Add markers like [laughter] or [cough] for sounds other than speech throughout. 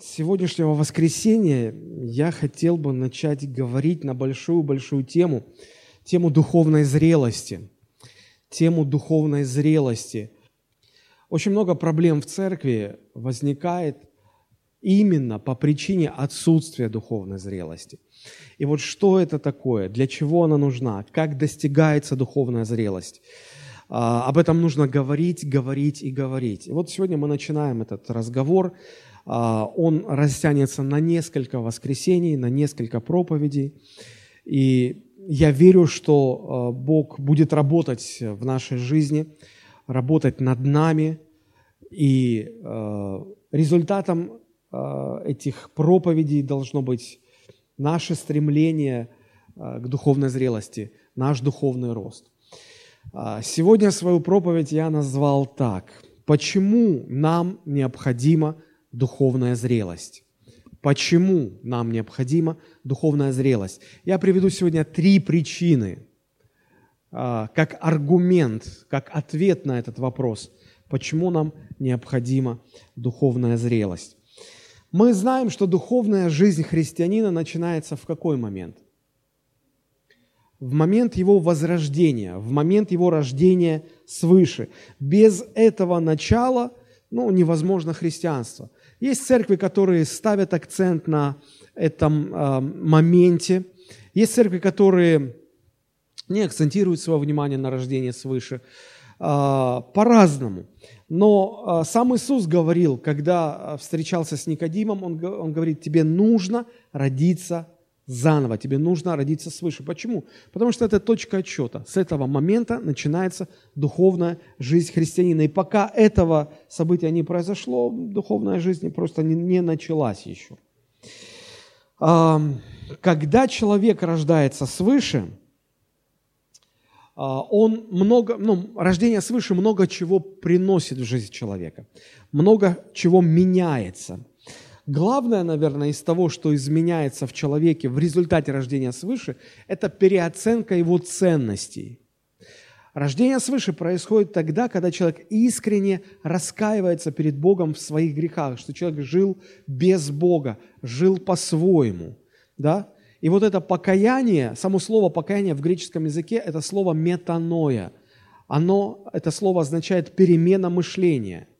сегодняшнего воскресенья я хотел бы начать говорить на большую-большую тему, тему духовной зрелости. Тему духовной зрелости. Очень много проблем в церкви возникает именно по причине отсутствия духовной зрелости. И вот что это такое, для чего она нужна, как достигается духовная зрелость. А, об этом нужно говорить, говорить и говорить. И вот сегодня мы начинаем этот разговор. А, он растянется на несколько воскресений, на несколько проповедей. И я верю, что а, Бог будет работать в нашей жизни, работать над нами. И результатом этих проповедей должно быть наше стремление к духовной зрелости, наш духовный рост. А, сегодня свою проповедь я назвал так. Почему нам необходима духовная зрелость? Почему нам необходима духовная зрелость? Я приведу сегодня три причины, а, как аргумент, как ответ на этот вопрос, почему нам необходима духовная зрелость. Мы знаем, что духовная жизнь христианина начинается в какой момент? в момент его возрождения, в момент его рождения свыше. Без этого начала ну, невозможно христианство. Есть церкви, которые ставят акцент на этом э, моменте. Есть церкви, которые не акцентируют свое внимание на рождение свыше. Э, по-разному. Но э, сам Иисус говорил, когда встречался с Никодимом, он, он говорит, тебе нужно родиться заново, тебе нужно родиться свыше. Почему? Потому что это точка отчета. С этого момента начинается духовная жизнь христианина. И пока этого события не произошло, духовная жизнь просто не, не началась еще. Когда человек рождается свыше, а, он много, ну, рождение свыше много чего приносит в жизнь человека, много чего меняется – Главное, наверное, из того, что изменяется в человеке в результате рождения свыше, это переоценка его ценностей. Рождение свыше происходит тогда, когда человек искренне раскаивается перед Богом в своих грехах, что человек жил без Бога, жил по-своему. Да? И вот это покаяние, само слово покаяние в греческом языке, это слово метаноя. Оно, это слово означает перемена мышления –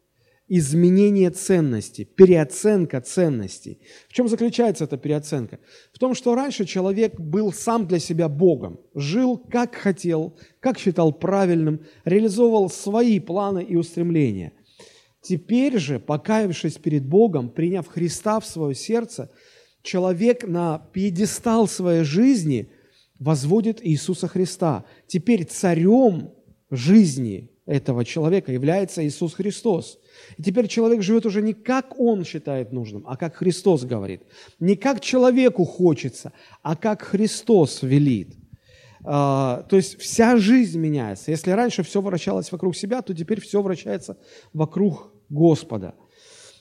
изменение ценностей, переоценка ценностей. В чем заключается эта переоценка? В том, что раньше человек был сам для себя Богом, жил как хотел, как считал правильным, реализовывал свои планы и устремления. Теперь же, покаявшись перед Богом, приняв Христа в свое сердце, человек на пьедестал своей жизни возводит Иисуса Христа. Теперь царем жизни этого человека является Иисус Христос – и теперь человек живет уже не как он считает нужным, а как Христос говорит. Не как человеку хочется, а как Христос велит. А, то есть вся жизнь меняется. Если раньше все вращалось вокруг себя, то теперь все вращается вокруг Господа.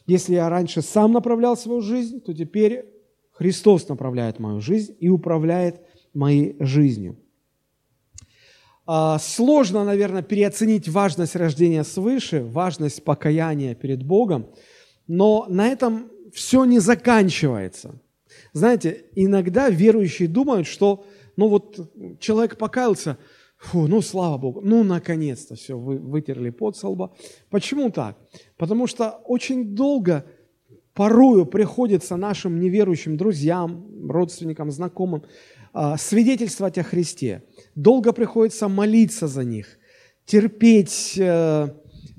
Если я раньше сам направлял свою жизнь, то теперь Христос направляет мою жизнь и управляет моей жизнью. А, сложно, наверное, переоценить важность рождения свыше, важность покаяния перед Богом, но на этом все не заканчивается. Знаете, иногда верующие думают, что ну вот человек покаялся, фу, ну слава Богу, ну наконец-то все, вы вытерли под со. Почему так? Потому что очень долго порою приходится нашим неверующим друзьям, родственникам, знакомым свидетельствовать о Христе. Долго приходится молиться за них, терпеть э,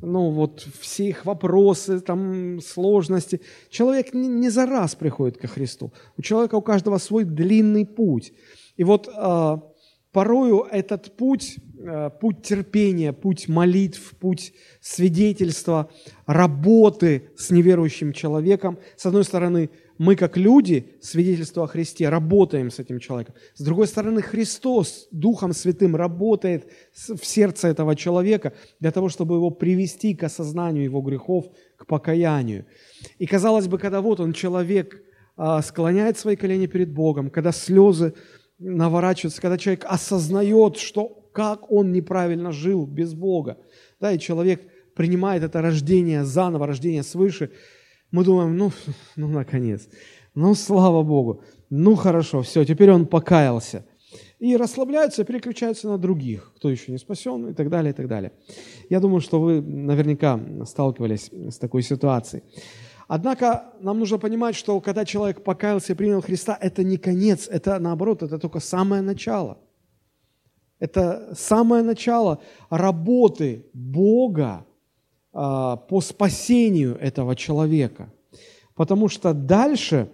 ну, вот, все их вопросы, там, сложности. Человек не, за раз приходит ко Христу. У человека у каждого свой длинный путь. И вот э, порою этот путь, э, путь терпения, путь молитв, путь свидетельства, работы с неверующим человеком, с одной стороны, мы как люди, свидетельство о Христе, работаем с этим человеком. С другой стороны, Христос Духом Святым работает в сердце этого человека для того, чтобы его привести к осознанию его грехов, к покаянию. И казалось бы, когда вот он, человек, а, склоняет свои колени перед Богом, когда слезы наворачиваются, когда человек осознает, что как он неправильно жил без Бога, да, и человек принимает это рождение заново, рождение свыше – мы думаем, ну, [laughs] ну, наконец, ну, слава Богу, ну, хорошо, все, теперь он покаялся. И расслабляются, переключаются на других, кто еще не спасен и так далее, и так далее. Я думаю, что вы наверняка сталкивались с такой ситуацией. Однако нам нужно понимать, что когда человек покаялся и принял Христа, это не конец, это наоборот, это только самое начало. Это самое начало работы Бога по спасению этого человека. Потому что дальше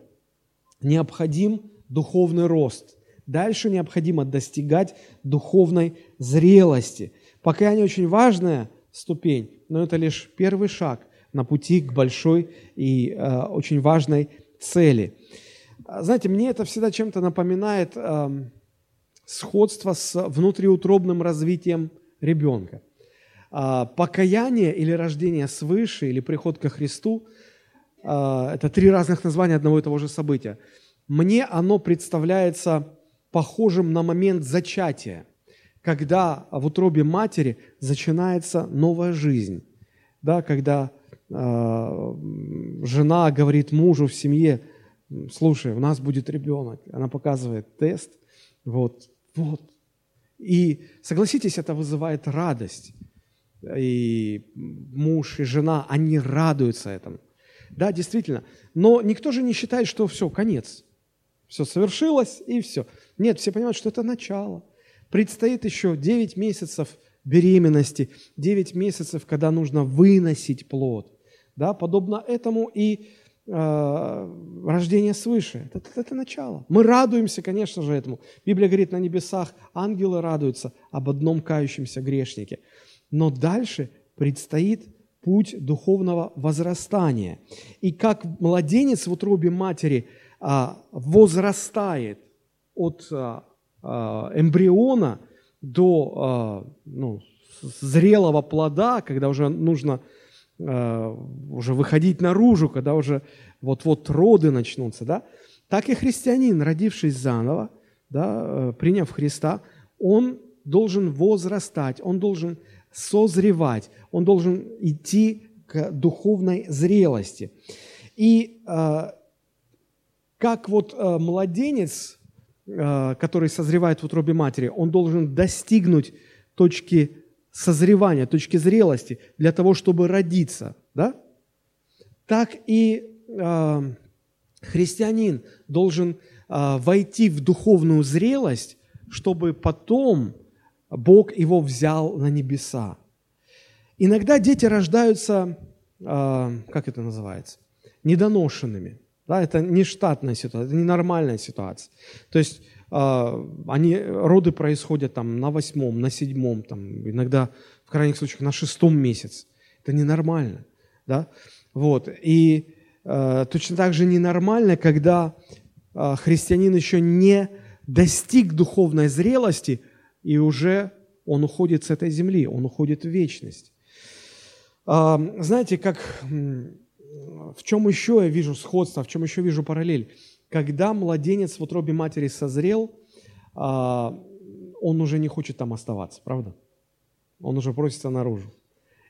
необходим духовный рост. Дальше необходимо достигать духовной зрелости. Покаяние очень важная ступень, но это лишь первый шаг на пути к большой и э, очень важной цели. Знаете, мне это всегда чем-то напоминает э, сходство с внутриутробным развитием ребенка. Э, покаяние или рождение свыше, или приход ко Христу э, – это три разных названия одного и того же события. Мне оно представляется похожим на момент зачатия, когда в утробе матери начинается новая жизнь, да, когда э, жена говорит мужу в семье, слушай, у нас будет ребенок, она показывает тест, вот, вот. И согласитесь, это вызывает радость. И муж, и жена, они радуются этому. Да, действительно. Но никто же не считает, что все, конец. Все совершилось, и все. Нет, все понимают, что это начало. Предстоит еще 9 месяцев беременности, 9 месяцев, когда нужно выносить плод. Да, подобно этому и э, рождение свыше. Это, это начало. Мы радуемся, конечно же, этому. Библия говорит, на небесах ангелы радуются об одном кающемся грешнике. Но дальше предстоит путь духовного возрастания. И как младенец в утробе матери а, возрастает от а, а, эмбриона до ну, зрелого плода, когда уже нужно уже выходить наружу, когда уже вот-вот роды начнутся, да, так и христианин, родившись заново, да, э, приняв Христа, он должен возрастать, он должен созревать, он должен идти к духовной зрелости. И э, как вот э, младенец, э, который созревает в утробе матери, он должен достигнуть точки созревания, точки зрелости для того, чтобы родиться, да? Так и э, христианин должен э, войти в духовную зрелость, чтобы потом Бог его взял на небеса. Иногда дети рождаются, э, как это называется, недоношенными. Да, это не штатная ситуация, это не нормальная ситуация. То есть э, они, роды происходят там на восьмом, на седьмом, там, иногда в крайних случаях на шестом месяце. Это ненормально. Да? Вот. И э, точно так же ненормально, когда христианин еще не достиг духовной зрелости, и уже он уходит с этой земли, он уходит в вечность. Знаете, как в чем еще я вижу сходство, в чем еще вижу параллель? Когда младенец в утробе матери созрел, а, он уже не хочет там оставаться, правда? Он уже просится наружу.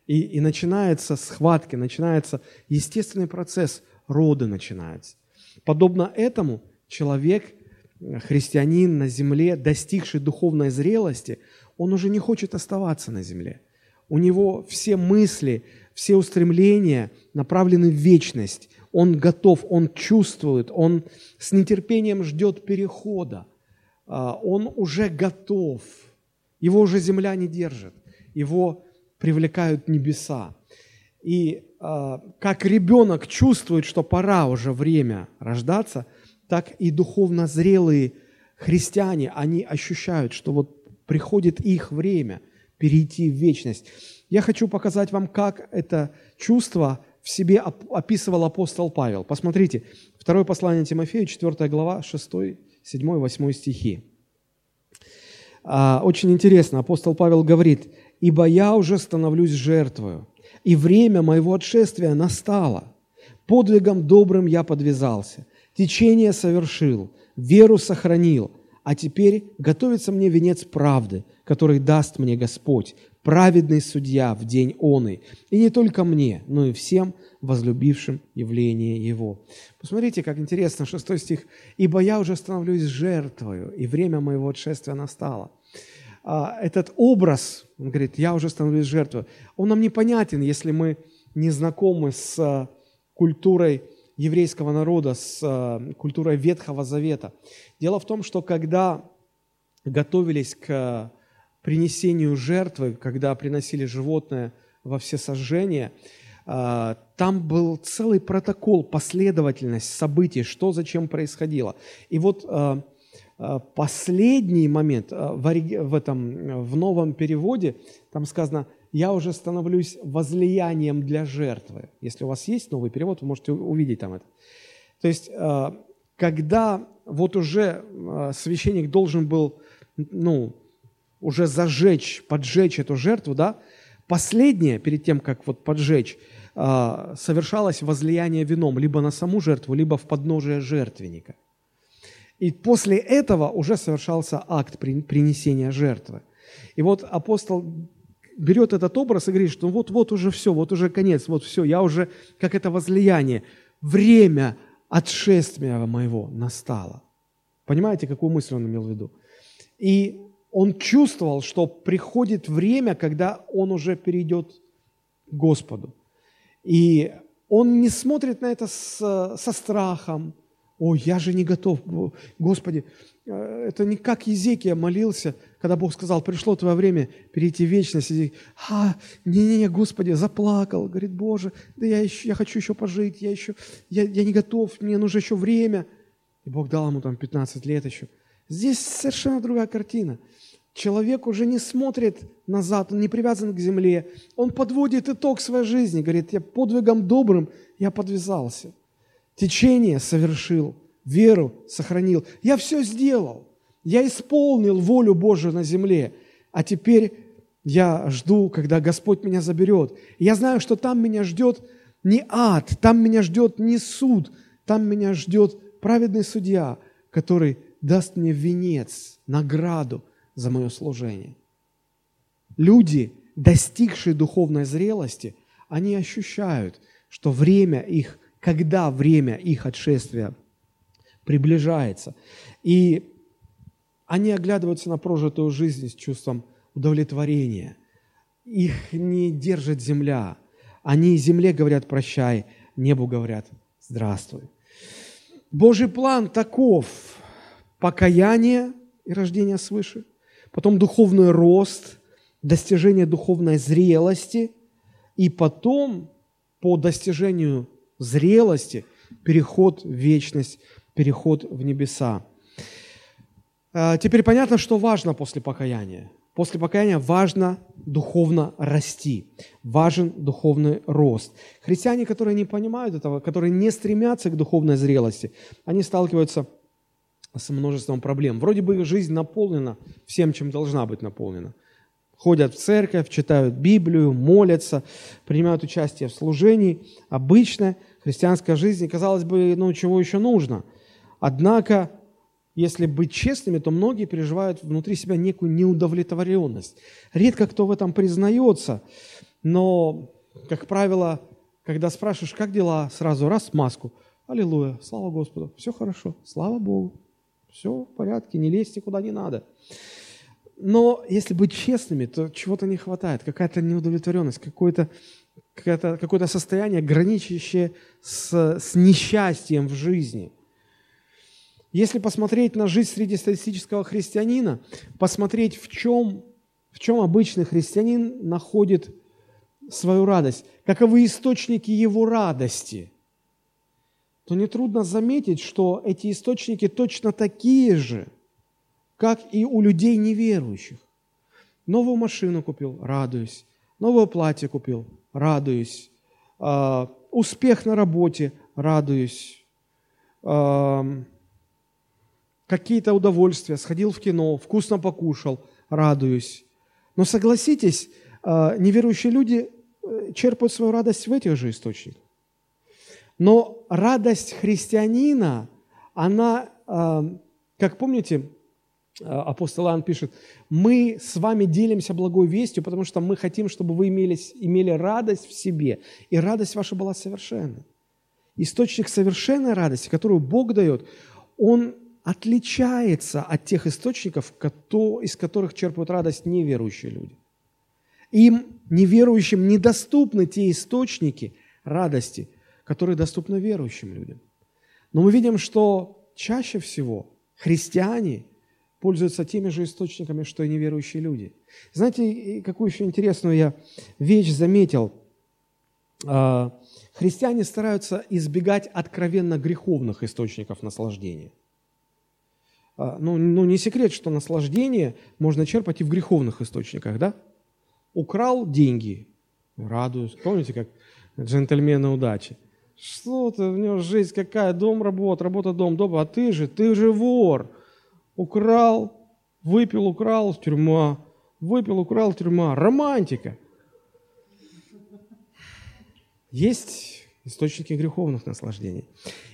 И, и начинается схватки, начинается естественный процесс, роды начинаются. Подобно этому человек, христианин на земле, достигший духовной зрелости, он уже не хочет оставаться на земле. У него все мысли, все устремления направлены в вечность. Он готов, он чувствует, он с нетерпением ждет перехода. А, он уже готов. Его уже земля не держит. Его привлекают небеса. И а, как ребенок чувствует, что пора уже время рождаться, так и духовно зрелые христиане, они ощущают, что вот приходит их время перейти в вечность. Я хочу показать вам, как это чувство в себе описывал апостол Павел. Посмотрите, второе послание Тимофею, 4 глава, 6, 7, 8 стихи. А, очень интересно, апостол Павел говорит, «Ибо я уже становлюсь жертвою, и время моего отшествия настало. Подвигом добрым я подвязался, течение совершил, веру сохранил, а теперь готовится мне венец правды, который даст мне Господь, праведный судья в день оный, и не только мне, но и всем возлюбившим явление Его». Посмотрите, как интересно, шестой стих. «Ибо я уже становлюсь жертвою, и время моего отшествия настало». А, этот образ, он говорит, я уже становлюсь жертвой, он нам непонятен, если мы не знакомы с а, культурой еврейского народа, с а, культурой Ветхого Завета. Дело в том, что когда готовились к принесению жертвы, когда приносили животное во все сожжения, там был целый протокол, последовательность событий, что зачем происходило. И вот Э, последний момент э, в, этом, в новом переводе, там сказано, я уже становлюсь возлиянием для жертвы. Если у вас есть новый перевод, вы можете увидеть там это. То есть, э, когда вот уже священник должен был, ну, уже зажечь, поджечь эту жертву, да, последнее, перед тем, как вот поджечь, совершалось возлияние вином либо на саму жертву, либо в подножие жертвенника. И после этого уже совершался акт принесения жертвы. И вот апостол берет этот образ и говорит, что вот-вот уже все, вот уже конец, вот все, я уже, как это возлияние, время отшествия моего настало. Понимаете, какую мысль он имел в виду? И он чувствовал, что приходит время, когда он уже перейдет к Господу. И он не смотрит на это с, со страхом, Ой, я же не готов. Господи, э, это не как Езекия молился, когда Бог сказал, пришло твое время перейти в вечность. И, а, не-не-не, Господи, заплакал. Говорит, Боже, да я, еще, я хочу еще пожить, я еще, я, я не готов, мне нужно еще время. И Бог дал ему там 15 лет еще. Здесь совершенно другая картина. Человек уже не смотрит назад, он не привязан к земле. Он подводит итог своей жизни. Говорит, я подвигом добрым я подвязался течение совершил, веру сохранил. Я все сделал. Я исполнил волю Божию на земле. А теперь я жду, когда Господь меня заберет. я знаю, что там меня ждет не ад, там меня ждет не суд, там меня ждет праведный судья, который даст мне венец, награду за мое служение. Люди, достигшие духовной зрелости, они ощущают, что время их когда время их отшествия приближается. И они оглядываются на прожитую жизнь с чувством удовлетворения. Их не держит земля. Они земле говорят «прощай», небу говорят «здравствуй». Божий план таков – покаяние и рождение свыше, потом духовный рост, достижение духовной зрелости, и потом по достижению зрелости, переход в вечность, переход в небеса. А, теперь понятно, что важно после покаяния. После покаяния важно духовно расти, важен духовный рост. Христиане, которые не понимают этого, которые не стремятся к духовной зрелости, они сталкиваются с множеством проблем. Вроде бы их жизнь наполнена всем, чем должна быть наполнена. Ходят в церковь, читают Библию, молятся, принимают участие в служении. Обычная христианской жизни, казалось бы, ну чего еще нужно? Однако, если быть честными, то многие переживают внутри себя некую неудовлетворенность. Редко кто в этом признается, но, как правило, когда спрашиваешь, как дела, сразу раз маску. Аллилуйя, слава Господу, все хорошо, слава Богу, все в порядке, не лезьте куда не надо. Но если быть честными, то чего-то не хватает, какая-то неудовлетворенность, какое-то какое-то состояние, граничащее с, с несчастьем в жизни. Если посмотреть на жизнь среднестатистического христианина, посмотреть, в чем, в чем обычный христианин находит свою радость, каковы источники его радости, то нетрудно заметить, что эти источники точно такие же, как и у людей неверующих. Новую машину купил, радуюсь. Новое платье купил, радуюсь. А, успех на работе, радуюсь. А, какие-то удовольствия, сходил в кино, вкусно покушал, радуюсь. Но согласитесь, а, неверующие люди э, черпают свою радость в этих же источниках. Но радость христианина, она, как помните, апостол Иоанн пишет, мы с вами делимся благой вестью, потому что мы хотим, чтобы вы имели, имели радость в себе, и радость ваша была совершенна. Источник совершенной радости, которую Бог дает, он отличается от тех источников, из которых черпают радость неверующие люди. Им, неверующим, недоступны те источники радости, которые доступны верующим людям. Но мы видим, что чаще всего христиане пользуются теми же источниками, что и неверующие люди. Знаете, какую еще интересную я вещь заметил? А, христиане стараются избегать откровенно греховных источников наслаждения. А, ну, ну, не секрет, что наслаждение можно черпать и в греховных источниках, да? Украл деньги, радуюсь. Помните, как джентльмены удачи? Что ты, у него жизнь какая, дом, работа, работа, дом, дом, а ты же, ты же вор. Украл, выпил, украл, тюрьма, выпил, украл, тюрьма. Романтика. Есть источники греховных наслаждений.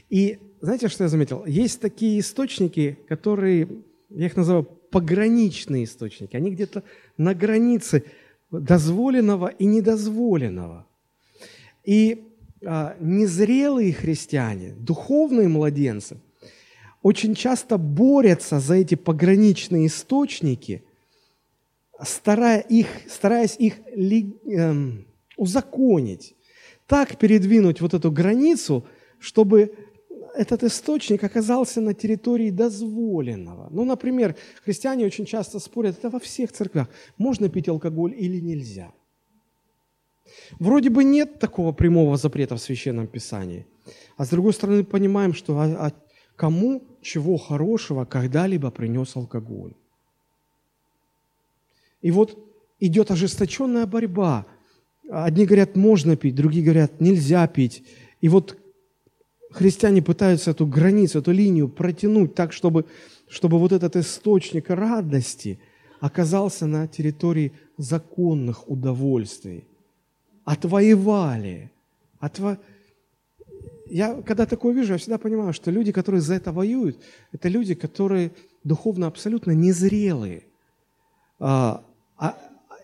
И знаете, что я заметил? Есть такие источники, которые, я их называю пограничные источники. Они где-то на границе дозволенного и недозволенного. И а, незрелые христиане, духовные младенцы, очень часто борются за эти пограничные источники, старая их, стараясь их эм, узаконить, так передвинуть вот эту границу, чтобы этот источник оказался на территории дозволенного. Ну, например, христиане очень часто спорят, это во всех церквях, можно пить алкоголь или нельзя. Вроде бы нет такого прямого запрета в Священном Писании, а с другой стороны понимаем, что а, а кому чего хорошего когда-либо принес алкоголь. И вот идет ожесточенная борьба. Одни говорят, можно пить, другие говорят, нельзя пить. И вот христиане пытаются эту границу, эту линию протянуть так, чтобы, чтобы вот этот источник радости оказался на территории законных удовольствий. Отвоевали. Отво... Я, когда такое вижу, я всегда понимаю, что люди, которые за это воюют, это люди, которые духовно абсолютно незрелые. А, а,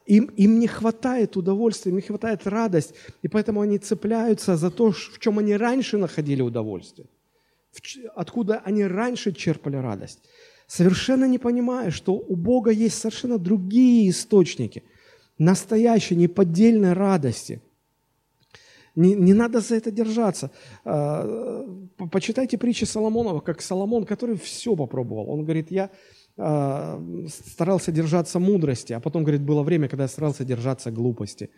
им, им не хватает удовольствия, им не хватает радость, и поэтому они цепляются за то, в чем они раньше находили удовольствие, откуда они раньше черпали радость, совершенно не понимая, что у Бога есть совершенно другие источники настоящей, неподдельной радости. Не, не надо за это держаться. А, почитайте притчи Соломонова, как Соломон, который все попробовал. Он говорит, я а, старался держаться мудрости, а потом, говорит, было время, когда я старался держаться глупости.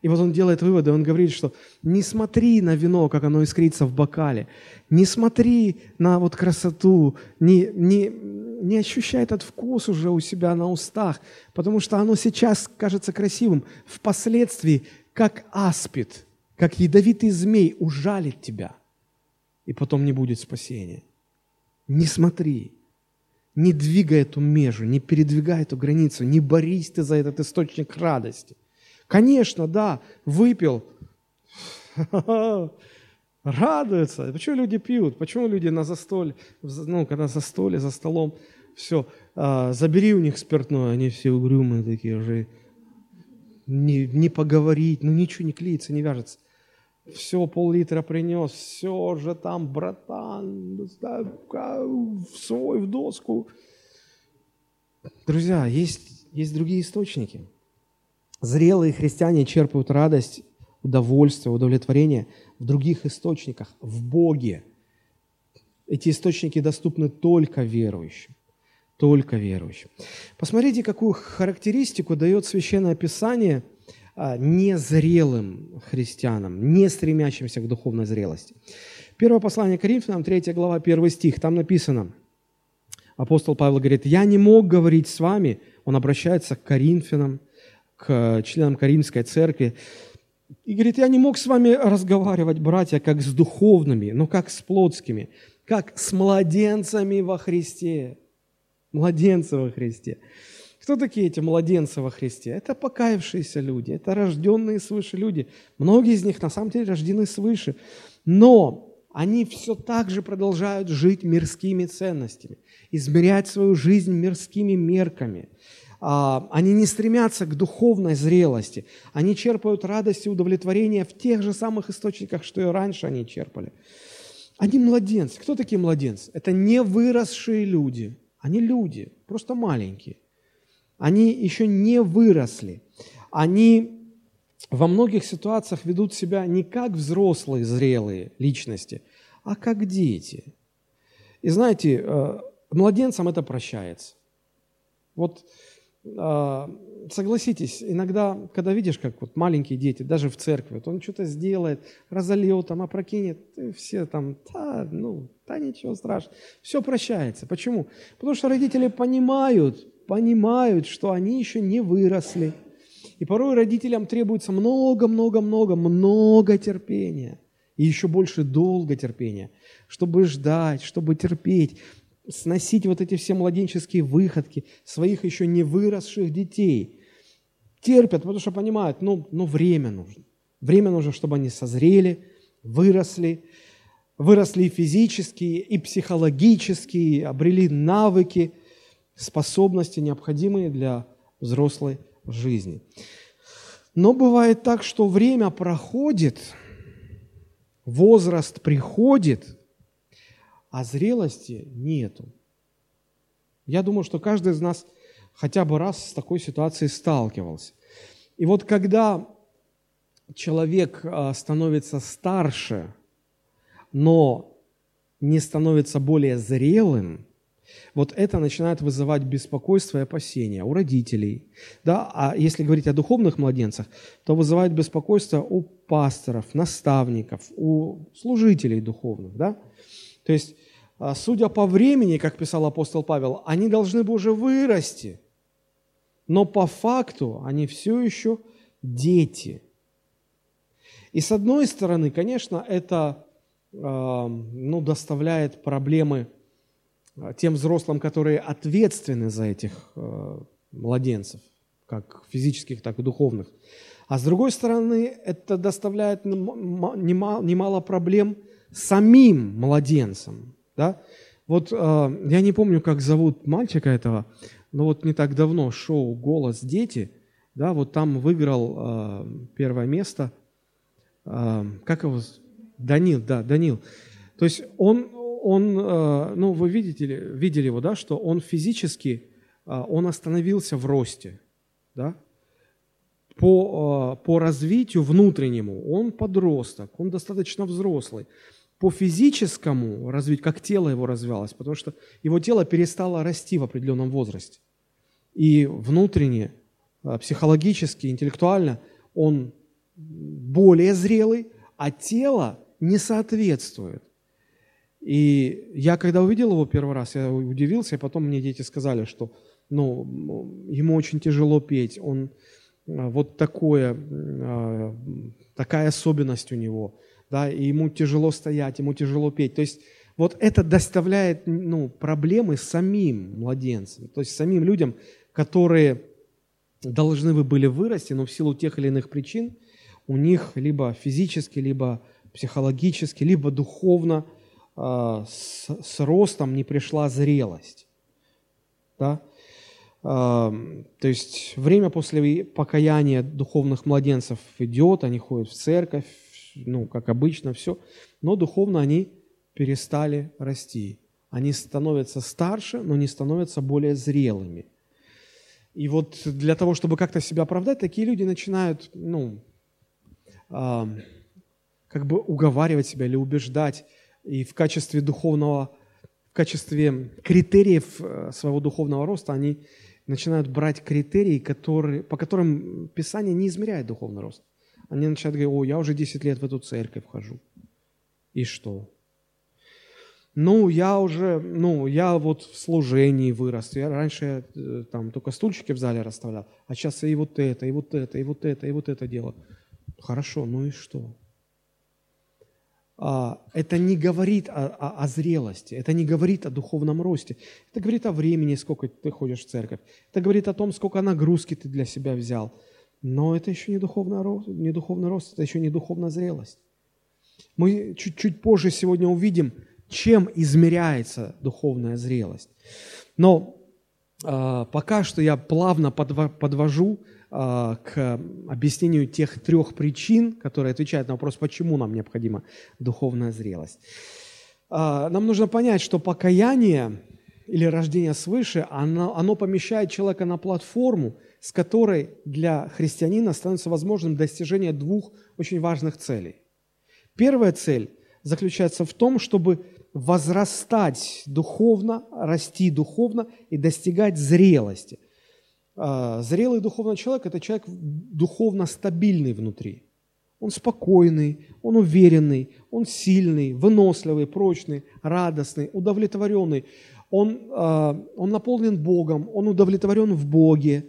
И вот он делает выводы, он говорит, что не смотри на вино, как оно искрится в бокале, не смотри на вот красоту, не, не, не ощущай этот вкус уже у себя на устах, потому что оно сейчас кажется красивым, впоследствии, как аспид, как ядовитый змей, ужалит тебя, и потом не будет спасения. Не смотри, не двигай эту межу, не передвигай эту границу, не борись ты за этот источник радости. Конечно, да, выпил, [laughs] радуются. Почему люди пьют? Почему люди на застолье, ну, когда за столе, за столом, все, а, забери у них спиртное, они все угрюмые такие уже, не, не поговорить, ну ничего не клеится, не вяжется все, пол-литра принес, все же там, братан, свой, в доску. Друзья, есть, есть другие источники. Зрелые христиане черпают радость, удовольствие, удовлетворение в других источниках, в Боге. Эти источники доступны только верующим. Только верующим. Посмотрите, какую характеристику дает Священное Писание – незрелым христианам, не стремящимся к духовной зрелости. Первое послание Коринфянам, 3 глава, 1 стих, там написано, апостол Павел говорит, «Я не мог говорить с вами», он обращается к Коринфянам, к членам Коринфской церкви, и говорит, «Я не мог с вами разговаривать, братья, как с духовными, но как с плотскими, как с младенцами во Христе». Младенцы во Христе. Кто такие эти младенцы во Христе? Это покаявшиеся люди, это рожденные свыше люди. Многие из них на самом деле рождены свыше. Но они все так же продолжают жить мирскими ценностями, измерять свою жизнь мирскими мерками. А, они не стремятся к духовной зрелости. Они черпают радость и удовлетворение в тех же самых источниках, что и раньше они черпали. Они младенцы. Кто такие младенцы? Это не выросшие люди. Они люди, просто маленькие. Они еще не выросли. Они во многих ситуациях ведут себя не как взрослые, зрелые личности, а как дети. И знаете, э, младенцам это прощается. Вот э, согласитесь, иногда, когда видишь, как вот маленькие дети, даже в церкви, вот он что-то сделает, разольет, там, опрокинет, и все там, да, ну, да ничего страшного, все прощается. Почему? Потому что родители понимают, понимают, что они еще не выросли, и порой родителям требуется много-много-много-много терпения. И еще больше долго терпения, чтобы ждать, чтобы терпеть, сносить вот эти все младенческие выходки своих еще не выросших детей. Терпят, потому что понимают, ну, ну время нужно. Время нужно, чтобы они созрели, выросли, выросли и физически, и психологически, обрели навыки, способности, необходимые для взрослой жизни. Но бывает так, что время проходит, возраст приходит, а зрелости нету. Я думаю, что каждый из нас хотя бы раз с такой ситуацией сталкивался. И вот когда человек а, становится старше, но не становится более зрелым, вот это начинает вызывать беспокойство и опасения у родителей. Да? А если говорить о духовных младенцах, то вызывает беспокойство у пасторов, наставников, у служителей духовных. Да? То есть, а, судя по времени, как писал апостол Павел, они должны бы уже вырасти, но по факту они все еще дети. И с одной стороны, конечно, это а, ну, доставляет проблемы – тем взрослым, которые ответственны за этих э, младенцев, как физических, так и духовных. А с другой стороны, это доставляет немало, проблем самим младенцам. Да? Вот э, я не помню, как зовут мальчика этого, но вот не так давно шоу «Голос дети», да, вот там выиграл э, первое место, э, как его, Данил, да, Данил. То есть он, он, э, ну, вы видите, видели его, да, что он физически, э, он остановился в росте, да, по, э, по развитию внутреннему, он подросток, он достаточно взрослый. По физическому развитию, как тело его развивалось, потому что его тело перестало расти в определенном возрасте. И внутренне, психологически, интеллектуально он более зрелый, а тело не соответствует. И я, когда увидел его первый раз, я удивился, и потом мне дети сказали, что ну, ему очень тяжело петь, он а, вот такое, а, такая особенность у него, да, и ему тяжело стоять, ему тяжело петь. То есть вот это доставляет ну, проблемы самим младенцам, то есть самим людям, которые должны бы были вырасти, но в силу тех или иных причин у них либо физически, либо психологически, либо духовно – с, с ростом не пришла зрелость. Да? А, то есть время после покаяния духовных младенцев идет, они ходят в церковь, ну, как обычно, все, но духовно они перестали расти. Они становятся старше, но не становятся более зрелыми. И вот для того, чтобы как-то себя оправдать, такие люди начинают, ну, э, как бы уговаривать себя или убеждать и в качестве духовного, в качестве критериев э, своего духовного роста они начинают брать критерии, которые, по которым Писание не измеряет духовный рост. Они начинают говорить, о, я уже 10 лет в эту церковь вхожу. И что? Ну, я уже, ну, я вот в служении вырос. Я раньше э, там только стульчики в зале расставлял, а сейчас и вот это, и вот это, и вот это, и вот это дело. Хорошо, ну и что? А, это не говорит о, о, о зрелости, это не говорит о духовном росте. Это говорит о времени, сколько ты ходишь в церковь. Это говорит о том, сколько нагрузки ты для себя взял. Но это еще не духовный рост, не духовный рост это еще не духовная зрелость. Мы чуть-чуть позже сегодня увидим, чем измеряется духовная зрелость. Но э, пока что я плавно подвожу э, к объяснению тех трех причин, которые отвечают на вопрос, почему нам необходима духовная зрелость. Э, нам нужно понять, что покаяние или рождение свыше, оно, оно помещает человека на платформу, с которой для христианина становится возможным достижение двух очень важных целей. Первая цель заключается в том, чтобы возрастать духовно, расти духовно и достигать зрелости. А, зрелый духовный человек – это человек духовно стабильный внутри. Он спокойный, он уверенный, он сильный, выносливый, прочный, радостный, удовлетворенный. Он, а, он наполнен Богом, он удовлетворен в Боге.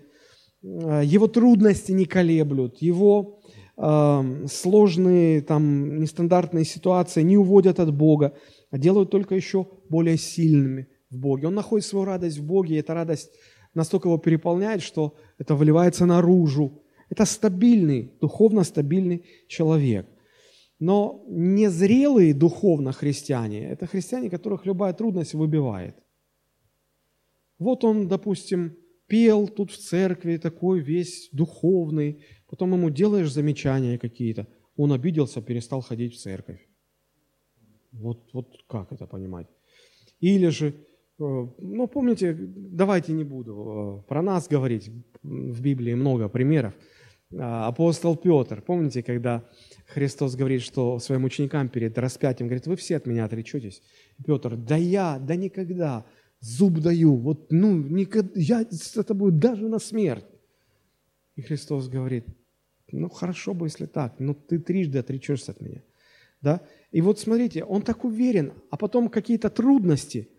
А, его трудности не колеблют, его сложные, там, нестандартные ситуации не уводят от Бога а делают только еще более сильными в Боге. Он находит свою радость в Боге, и эта радость настолько его переполняет, что это выливается наружу. Это стабильный, духовно стабильный человек. Но незрелые духовно христиане – это христиане, которых любая трудность выбивает. Вот он, допустим, пел тут в церкви, такой весь духовный, потом ему делаешь замечания какие-то, он обиделся, перестал ходить в церковь. Вот, вот как это понимать? Или же, ну помните, давайте не буду э, про нас говорить, в Библии много примеров. А, апостол Петр, помните, когда Христос говорит, что своим ученикам перед распятием, говорит, вы все от меня отречетесь. Петр, да я, да никогда, зуб даю, вот, ну, никогда, я с тобой даже на смерть. И Христос говорит, ну, хорошо бы, если так, но ты трижды отречешься от меня. Да? И вот смотрите, он так уверен, а потом какие-то трудности,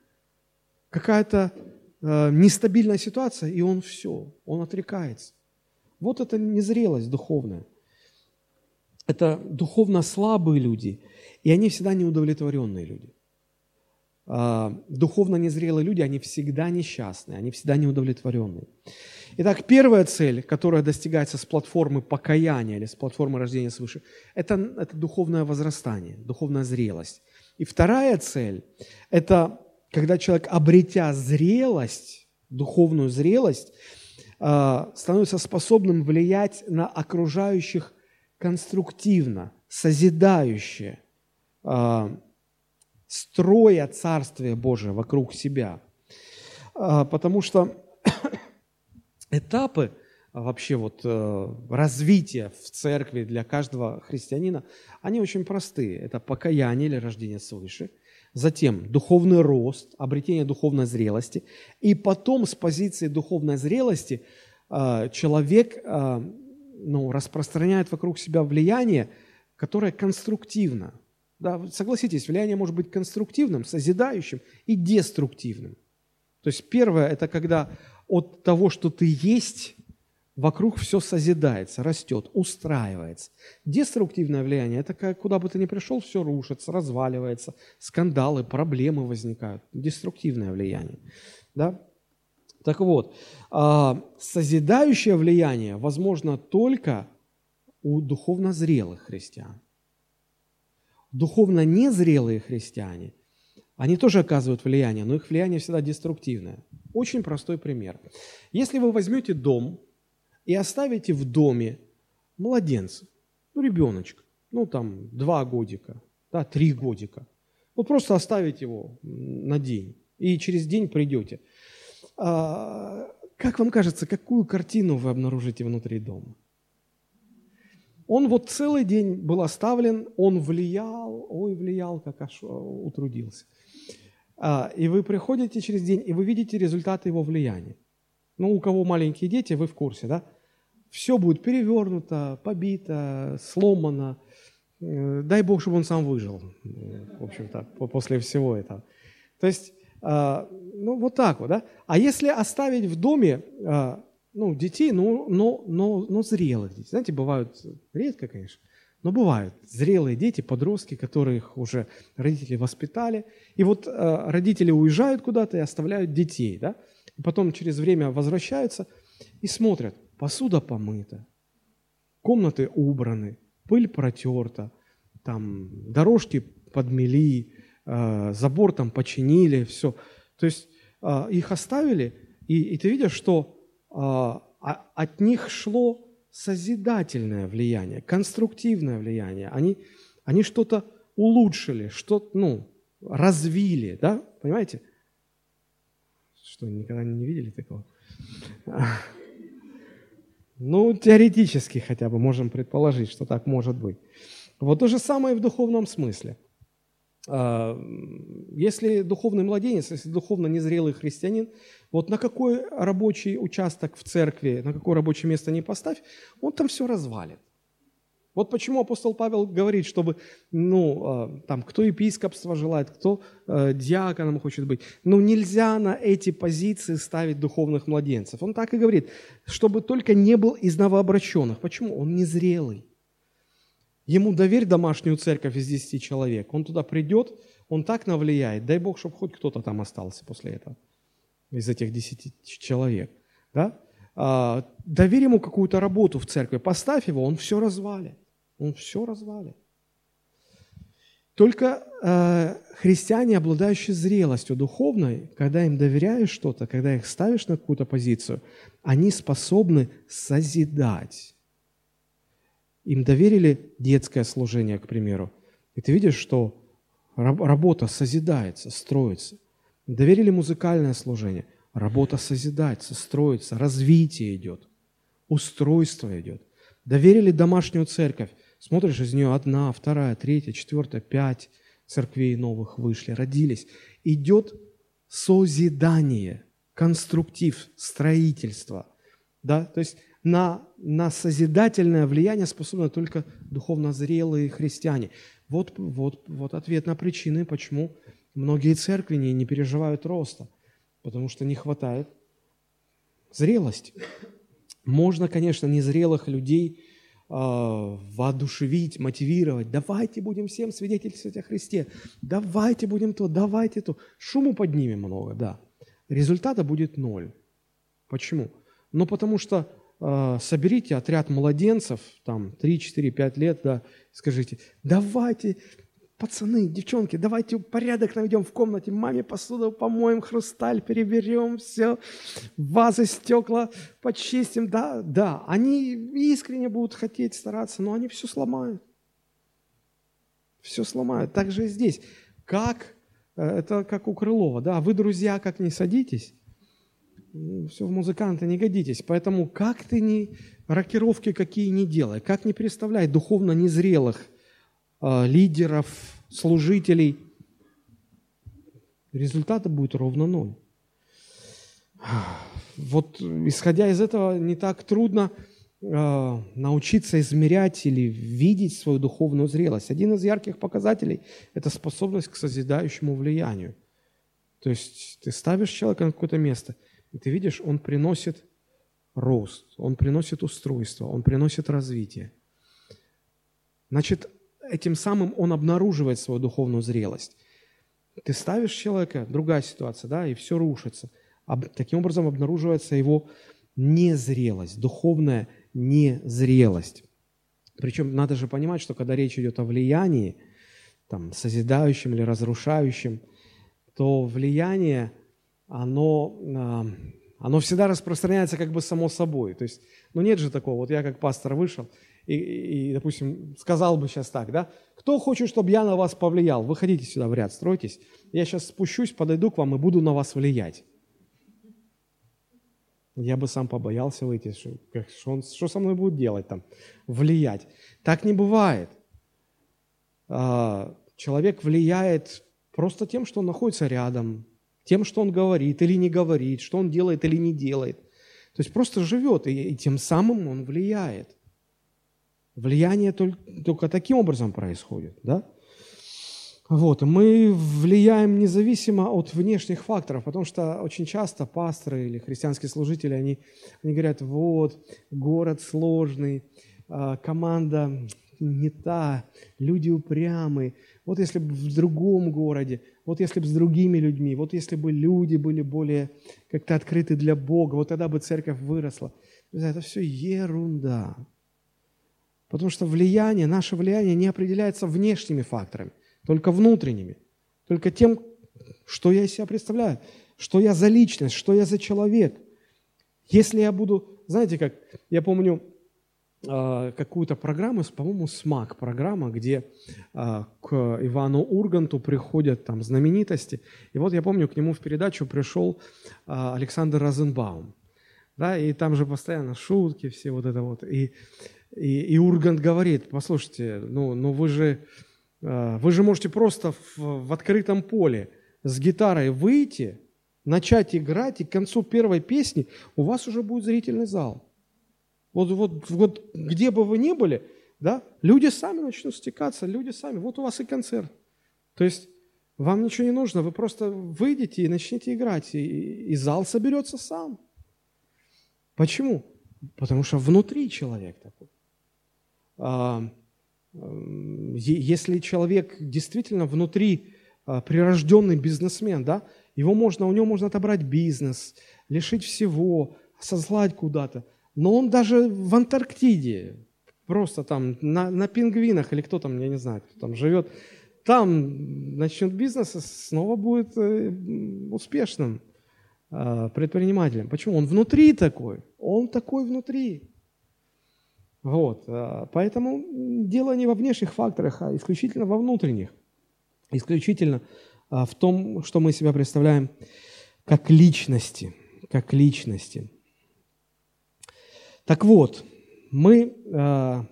какая-то э, нестабильная ситуация, и он все, он отрекается. Вот это незрелость духовная. Это духовно слабые люди, и они всегда неудовлетворенные люди. Э, духовно незрелые люди, они всегда несчастные, они всегда неудовлетворенные. Итак, первая цель, которая достигается с платформы покаяния или с платформы рождения свыше, это, это духовное возрастание, духовная зрелость. И вторая цель – это когда человек, обретя зрелость, духовную зрелость, а, становится способным влиять на окружающих конструктивно, созидающе, а, строя Царствие Божие вокруг себя. А, потому что [coughs] этапы вообще вот э, развития в церкви для каждого христианина, они очень простые. Это покаяние или рождение свыше, затем духовный рост, обретение духовной зрелости, и потом с позиции духовной зрелости э, человек э, ну, распространяет вокруг себя влияние, которое конструктивно. Да, согласитесь, влияние может быть конструктивным, созидающим и деструктивным. То есть первое – это когда от того, что ты есть, вокруг все созидается, растет, устраивается. Деструктивное влияние – это как, куда бы ты ни пришел, все рушится, разваливается, скандалы, проблемы возникают. Деструктивное влияние. Да? Так вот, а, созидающее влияние возможно только у духовно зрелых христиан. Духовно незрелые христиане, они тоже оказывают влияние, но их влияние всегда деструктивное. Очень простой пример. Если вы возьмете дом и оставите в доме младенца, ну, ребеночка, ну, там, два годика, да, три годика, вот просто оставить его на день, и через день придете. А, как вам кажется, какую картину вы обнаружите внутри дома? Он вот целый день был оставлен, он влиял, ой, влиял, как аж утрудился. А, и вы приходите через день, и вы видите результаты его влияния. Ну, у кого маленькие дети, вы в курсе, да? Все будет перевернуто, побито, сломано. Э, дай Бог, чтобы он сам выжил, в общем-то, после всего этого. То есть, а, ну, вот так вот, да? А если оставить в доме, а, ну, детей, ну, но, но, но зрелых детей, знаете, бывают, редко, конечно, но бывают зрелые дети, подростки, которых уже родители воспитали. И вот э, родители уезжают куда-то и оставляют детей. Да? И потом через время возвращаются и смотрят, посуда помыта, комнаты убраны, пыль протерта, там дорожки подмели, э, забор там починили, все. То есть э, их оставили, и, и ты видишь, что э, от них шло созидательное влияние, конструктивное влияние. Они, они что-то улучшили, что ну, развили, да, понимаете? Что, никогда не видели такого? Ну, теоретически хотя бы можем предположить, что так может быть. Вот то же самое и в духовном смысле. А, если духовный младенец, если духовно незрелый христианин, вот на какой рабочий участок в церкви, на какое рабочее место не поставь, он там все развалит. Вот почему апостол Павел говорит, чтобы, ну, а, там, кто епископство желает, кто э, диаконом хочет быть. Но нельзя на эти позиции ставить духовных младенцев. Он так и говорит, чтобы только не был из новообращенных. Почему? Он незрелый. Ему доверь домашнюю церковь из 10 человек. Он туда придет, он так навлияет. Дай Бог, чтобы хоть кто-то там остался после этого, из этих 10 человек. Да? А, доверь ему какую-то работу в церкви, поставь его, он все развалит. Он все развалит. Только э, христиане, обладающие зрелостью духовной, когда им доверяешь что-то, когда их ставишь на какую-то позицию, они способны созидать. Им доверили детское служение, к примеру. И ты видишь, что работа созидается, строится. Доверили музыкальное служение. Работа созидается, строится, развитие идет, устройство идет. Доверили домашнюю церковь. Смотришь, из нее одна, вторая, третья, четвертая, пять церквей новых вышли, родились. Идет созидание, конструктив, строительство. Да? То есть на, на созидательное влияние способны только духовно зрелые христиане. Вот, вот, вот ответ на причины, почему многие церкви не, не переживают роста, потому что не хватает зрелости. Можно, конечно, незрелых людей воодушевить, мотивировать. Давайте будем всем свидетельствовать о Христе. Давайте будем то, давайте то. Шуму поднимем много, да. Результата будет ноль. Почему? Ну, потому что Э, соберите отряд младенцев, там 3, 4, 5 лет, да, скажите, давайте, пацаны, девчонки, давайте порядок наведем в комнате, маме посуду помоем, хрусталь переберем, все, вазы, стекла почистим, да, да, они искренне будут хотеть стараться, но они все сломают. Все сломают. Так же и здесь. Как, э, это как у Крылова, да, вы, друзья, как не садитесь, все в музыканта не годитесь. Поэтому как ты ни рокировки какие не делай, как не представляй духовно незрелых лидеров, служителей, результата будет ровно ноль. Вот исходя из этого не так трудно э, научиться измерять или видеть свою духовную зрелость. Один из ярких показателей – это способность к созидающему влиянию. То есть ты ставишь человека на какое-то место – и ты видишь, он приносит рост, он приносит устройство, он приносит развитие. Значит, этим самым он обнаруживает свою духовную зрелость. Ты ставишь человека, другая ситуация, да, и все рушится. Таким образом обнаруживается его незрелость, духовная незрелость. Причем надо же понимать, что когда речь идет о влиянии, там, созидающем или разрушающем, то влияние – оно, а, оно всегда распространяется как бы само собой. То есть, ну нет же такого, вот я как пастор вышел и, и, допустим, сказал бы сейчас так, да, кто хочет, чтобы я на вас повлиял, выходите сюда в ряд, стройтесь, я сейчас спущусь, подойду к вам и буду на вас влиять. Я бы сам побоялся выйти, что, что, он, что со мной будет делать там, влиять. Так не бывает. А, человек влияет просто тем, что он находится рядом, тем, что он говорит или не говорит, что он делает или не делает. То есть просто живет, и, и тем самым он влияет. Влияние только, только таким образом происходит. Да? Вот, мы влияем независимо от внешних факторов, потому что очень часто пасторы или христианские служители, они, они говорят, вот, город сложный, а, команда не та, люди упрямые. Вот если бы в другом городе, вот если бы с другими людьми, вот если бы люди были более как-то открыты для Бога, вот тогда бы церковь выросла. Это все ерунда. Потому что влияние, наше влияние не определяется внешними факторами, только внутренними, только тем, что я из себя представляю, что я за личность, что я за человек. Если я буду, знаете как, я помню э, какую-то программу, по-моему, СМАК программа, где э, к Ивану Урганту приходят там знаменитости. И вот я помню, к нему в передачу пришел э, Александр Розенбаум. Да, и там же постоянно шутки, все вот это вот. И, и, и Ургант говорит, послушайте, ну, ну вы же, вы же можете просто в, в открытом поле с гитарой выйти, начать играть, и к концу первой песни у вас уже будет зрительный зал. Вот, вот, вот где бы вы ни были, да, люди сами начнут стекаться, люди сами. Вот у вас и концерт. То есть вам ничего не нужно, вы просто выйдете и начнете играть, и, и зал соберется сам. Почему? Потому что внутри человек такой. А, если человек действительно внутри а, прирожденный бизнесмен, да, его можно, у него можно отобрать бизнес, лишить всего, сослать куда-то. Но он даже в Антарктиде, просто там на, на пингвинах или кто там, я не знаю, кто там живет, там начнет бизнес и снова будет э, успешным э, предпринимателем. Почему? Он внутри такой. Он такой внутри. Вот. Э, поэтому дело не во внешних факторах, а исключительно во внутренних. Исключительно а, в том, что мы себя представляем как личности, как личности. Так вот, мы э,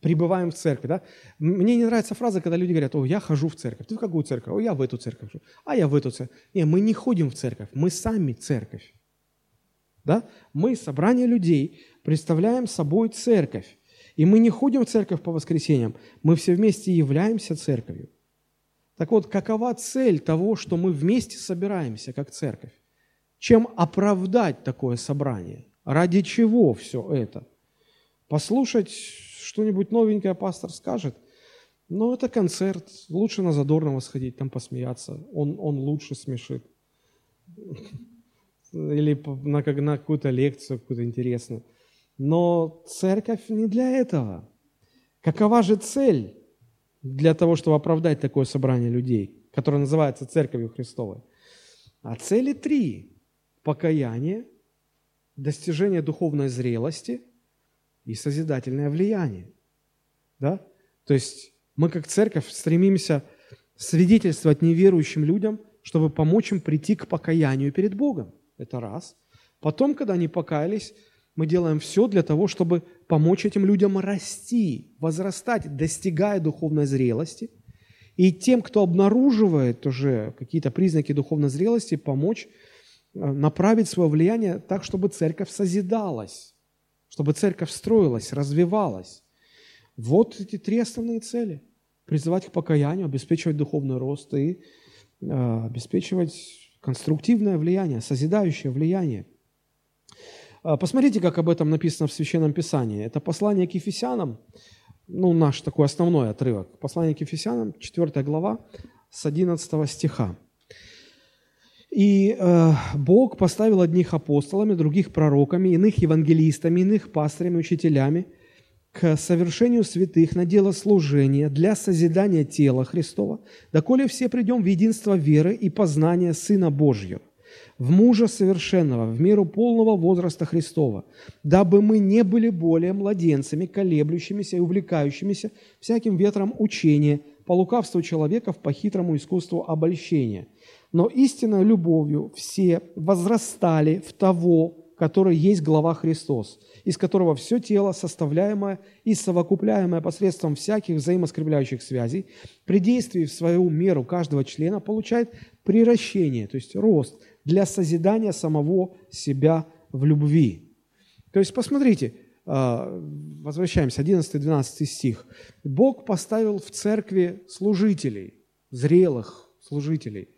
пребываем в церкви. Да? Мне не нравится фраза, когда люди говорят, о, я хожу в церковь. Ты в какую церковь? О, я в эту церковь. А я в эту церковь. Не, мы не ходим в церковь, мы сами церковь. Да? Мы, собрание людей, представляем собой церковь. И мы не ходим в церковь по воскресеньям, мы все вместе являемся церковью. Так вот, какова цель того, что мы вместе собираемся, как церковь? Чем оправдать такое собрание? Ради чего все это? Послушать что-нибудь новенькое пастор скажет? Ну, это концерт. Лучше на Задорного сходить, там посмеяться. Он, он лучше смешит. [laughs] Или на, на какую-то лекцию, какую-то интересную. Но церковь не для этого. Какова же цель? для того, чтобы оправдать такое собрание людей, которое называется Церковью Христовой. А цели три – покаяние, достижение духовной зрелости и созидательное влияние. Да? То есть мы как церковь стремимся свидетельствовать неверующим людям, чтобы помочь им прийти к покаянию перед Богом. Это раз. Потом, когда они покаялись, мы делаем все для того, чтобы помочь этим людям расти, возрастать, достигая духовной зрелости. И тем, кто обнаруживает уже какие-то признаки духовной зрелости, помочь э, направить свое влияние так, чтобы церковь созидалась, чтобы церковь строилась, развивалась. Вот эти три основные цели. Призывать к покаянию, обеспечивать духовный рост и э, обеспечивать конструктивное влияние, созидающее влияние. А, посмотрите, как об этом написано в Священном Писании. Это послание к Ефесянам, ну, наш такой основной отрывок. Послание к Ефесянам, 4 глава, с 11 стиха. «И э, Бог поставил одних апостолами, других пророками, иных евангелистами, иных пастырями, учителями к совершению святых на дело служения для созидания тела Христова, доколе все придем в единство веры и познания Сына Божьего, в мужа совершенного, в меру полного возраста Христова, дабы мы не были более младенцами, колеблющимися и увлекающимися всяким ветром учения, по лукавству человеков, по хитрому искусству обольщения. Но истинной любовью все возрастали в того, который есть глава Христос, из которого все тело, составляемое и совокупляемое посредством всяких взаимоскрепляющих связей, при действии в свою меру каждого члена получает приращение, то есть рост – для созидания самого себя в любви. То есть, посмотрите, а, возвращаемся, 11-12 стих. Бог поставил в церкви служителей, зрелых служителей,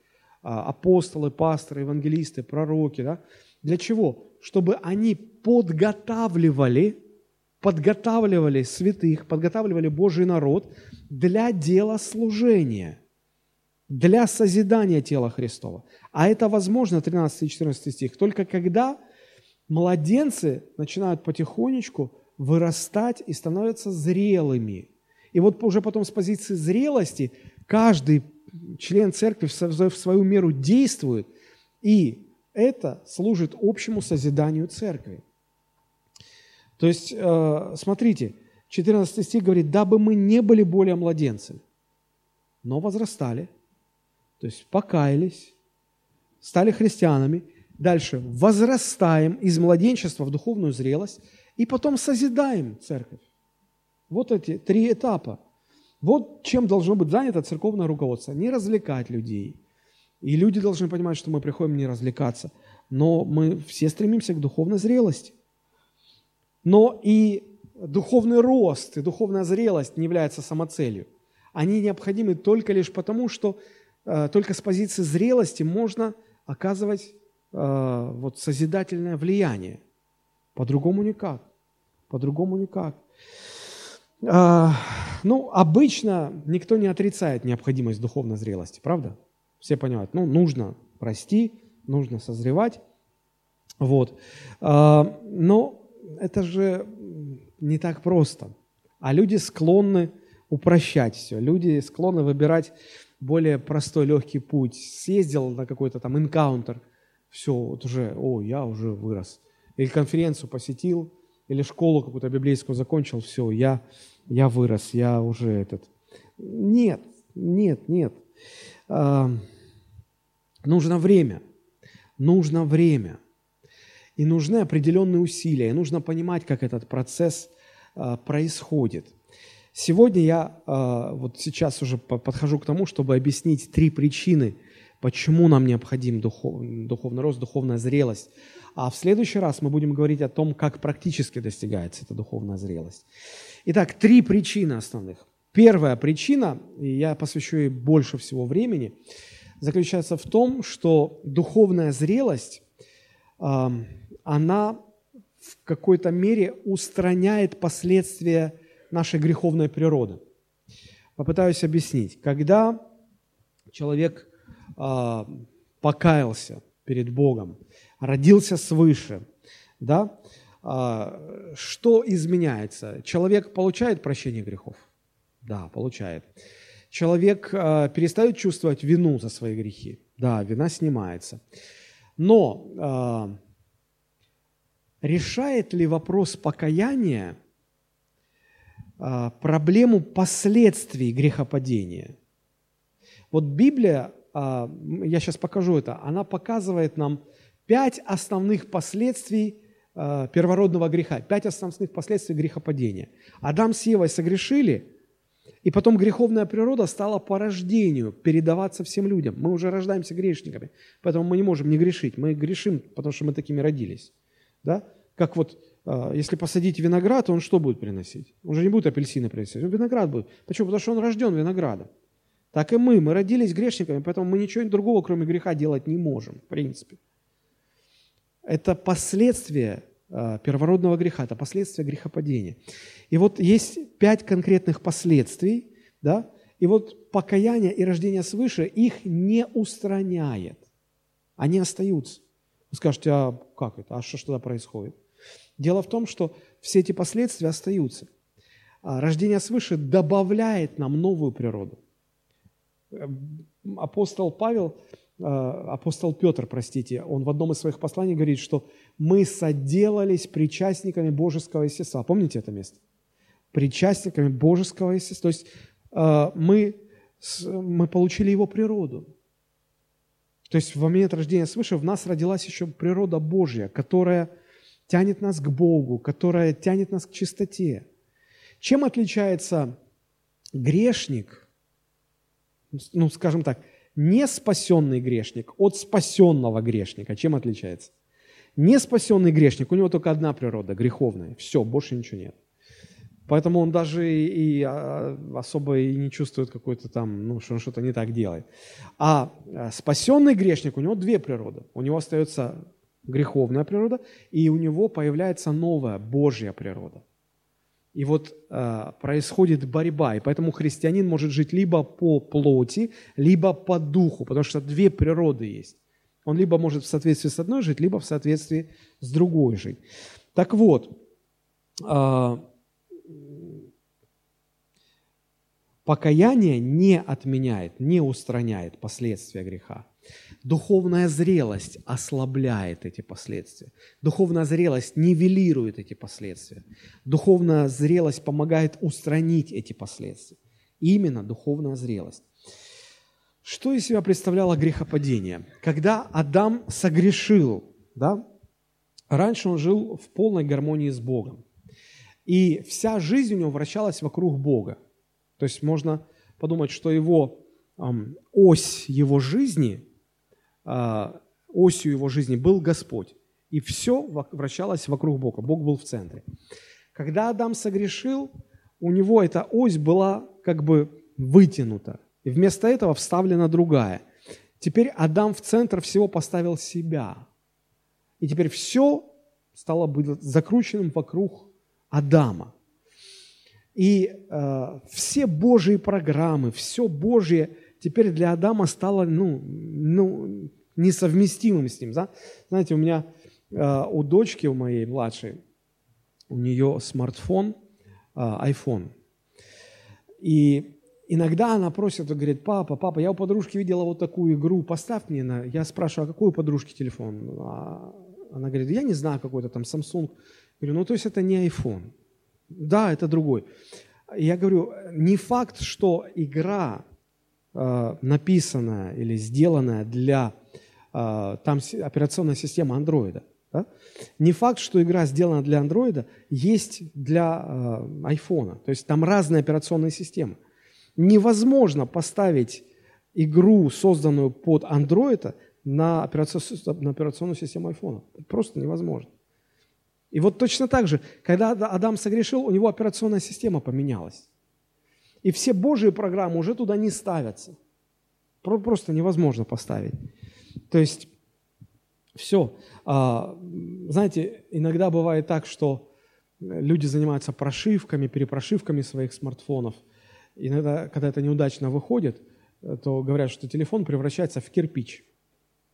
а, апостолы, пасторы, евангелисты, пророки. Да? Для чего? Чтобы они подготавливали, подготавливали святых, подготавливали Божий народ для дела служения, для созидания тела Христова. А это возможно, 13 и 14 стих, только когда младенцы начинают потихонечку вырастать и становятся зрелыми. И вот уже потом с позиции зрелости каждый член церкви в свою меру действует, и это служит общему созиданию церкви. То есть, э, смотрите, 14 стих говорит, дабы мы не были более младенцами, но возрастали, то есть покаялись, стали христианами, дальше возрастаем из младенчества в духовную зрелость и потом созидаем церковь. Вот эти три этапа. Вот чем должно быть занято церковное руководство. Не развлекать людей. И люди должны понимать, что мы приходим не развлекаться, но мы все стремимся к духовной зрелости. Но и духовный рост, и духовная зрелость не являются самоцелью. Они необходимы только лишь потому, что только с позиции зрелости можно оказывать э, вот, созидательное влияние. По-другому никак. По-другому никак. Э, ну, обычно никто не отрицает необходимость духовной зрелости, правда? Все понимают, ну, нужно расти, нужно созревать. Вот. Э, но это же не так просто. А люди склонны упрощать все. Люди склонны выбирать более простой, легкий путь. Съездил на какой-то там энкаунтер, все, вот уже, о, я уже вырос. Или конференцию посетил, или школу какую-то библейскую закончил, все, я, я вырос, я уже этот. Нет, нет, нет. А, нужно время. Нужно время. И нужны определенные усилия, и нужно понимать, как этот процесс а, происходит. Сегодня я а, вот сейчас уже подхожу к тому, чтобы объяснить три причины, почему нам необходим духов, духовный рост, духовная зрелость. А в следующий раз мы будем говорить о том, как практически достигается эта духовная зрелость. Итак, три причины основных. Первая причина, и я посвящу ей больше всего времени, заключается в том, что духовная зрелость она в какой-то мере устраняет последствия нашей греховной природы. Попытаюсь объяснить. Когда человек э, покаялся перед Богом, родился свыше, да, э, что изменяется? Человек получает прощение грехов? Да, получает. Человек э, перестает чувствовать вину за свои грехи? Да, вина снимается. Но решает ли вопрос покаяния проблему последствий грехопадения? Вот Библия, а, я сейчас покажу это, она показывает нам пять основных последствий а, первородного греха, пять основных последствий грехопадения. Адам с Евой согрешили, и потом греховная природа стала по рождению передаваться всем людям. Мы уже рождаемся грешниками, поэтому мы не можем не грешить. Мы грешим, потому что мы такими родились. Да? Как вот, а, если посадить виноград, он что будет приносить? Он же не будет апельсины приносить, он виноград будет. Почему? Потому что он рожден виноградом. Так и мы, мы родились грешниками, поэтому мы ничего другого, кроме греха, делать не можем, в принципе. Это последствия а, первородного греха, это последствия грехопадения. И вот есть пять конкретных последствий, да, и вот покаяние и рождение свыше их не устраняет. Они остаются. Вы скажете, а как это? А что, что тогда происходит? Дело в том, что все эти последствия остаются. А рождение свыше добавляет нам новую природу. Апостол Павел, а, апостол Петр, простите, он в одном из своих посланий говорит, что мы соделались причастниками божеского естества. Помните это место? Причастниками божеского естества. То есть а, мы, мы получили его природу. То есть в момент рождения свыше в нас родилась еще природа Божья, которая тянет нас к Богу, которая тянет нас к чистоте. Чем отличается грешник, ну, скажем так, не спасенный грешник от спасенного грешника? Чем отличается? Не спасенный грешник, у него только одна природа, греховная. Все, больше ничего нет. Поэтому он даже и, и а, особо и не чувствует какой-то там, ну, что он что-то не так делает. А, а спасенный грешник, у него две природы. У него остается греховная природа, и у него появляется новая Божья природа. И вот э, происходит борьба, и поэтому христианин может жить либо по плоти, либо по духу, потому что две природы есть. Он либо может в соответствии с одной жить, либо в соответствии с другой жить. Так вот, э, покаяние не отменяет, не устраняет последствия греха. Духовная зрелость ослабляет эти последствия. Духовная зрелость нивелирует эти последствия. Духовная зрелость помогает устранить эти последствия. Именно духовная зрелость. Что из себя представляло грехопадение? Когда Адам согрешил, да, раньше он жил в полной гармонии с Богом. И вся жизнь у него вращалась вокруг Бога. То есть можно подумать, что его ось его жизни осью его жизни был Господь. И все вращалось вокруг Бога. Бог был в центре. Когда Адам согрешил, у него эта ось была как бы вытянута. И вместо этого вставлена другая. Теперь Адам в центр всего поставил себя. И теперь все стало быть закрученным вокруг Адама. И э, все Божьи программы, все Божье теперь для Адама стало ну, ну, несовместимым с ним. Да? Знаете, у меня, э, у дочки, у моей младшей, у нее смартфон, э, iPhone. И иногда она просит, говорит, папа, папа, я у подружки видела вот такую игру, поставь мне на... Я спрашиваю, а какой у подружки телефон? А она говорит, я не знаю, какой-то там Samsung. Я говорю, ну то есть это не iPhone. Да, это другой. Я говорю, не факт, что игра написанная или сделанная для э, там операционная система андроида. Да? Не факт, что игра сделана для андроида, есть для э, айфона. То есть там разные операционные системы. Невозможно поставить игру, созданную под андроида, на операционную, на операционную систему айфона. Просто невозможно. И вот точно так же, когда Адам согрешил, у него операционная система поменялась. И все Божьи программы уже туда не ставятся. Просто невозможно поставить. То есть все. А, знаете, иногда бывает так, что люди занимаются прошивками, перепрошивками своих смартфонов. Иногда, когда это неудачно выходит, то говорят, что телефон превращается в кирпич.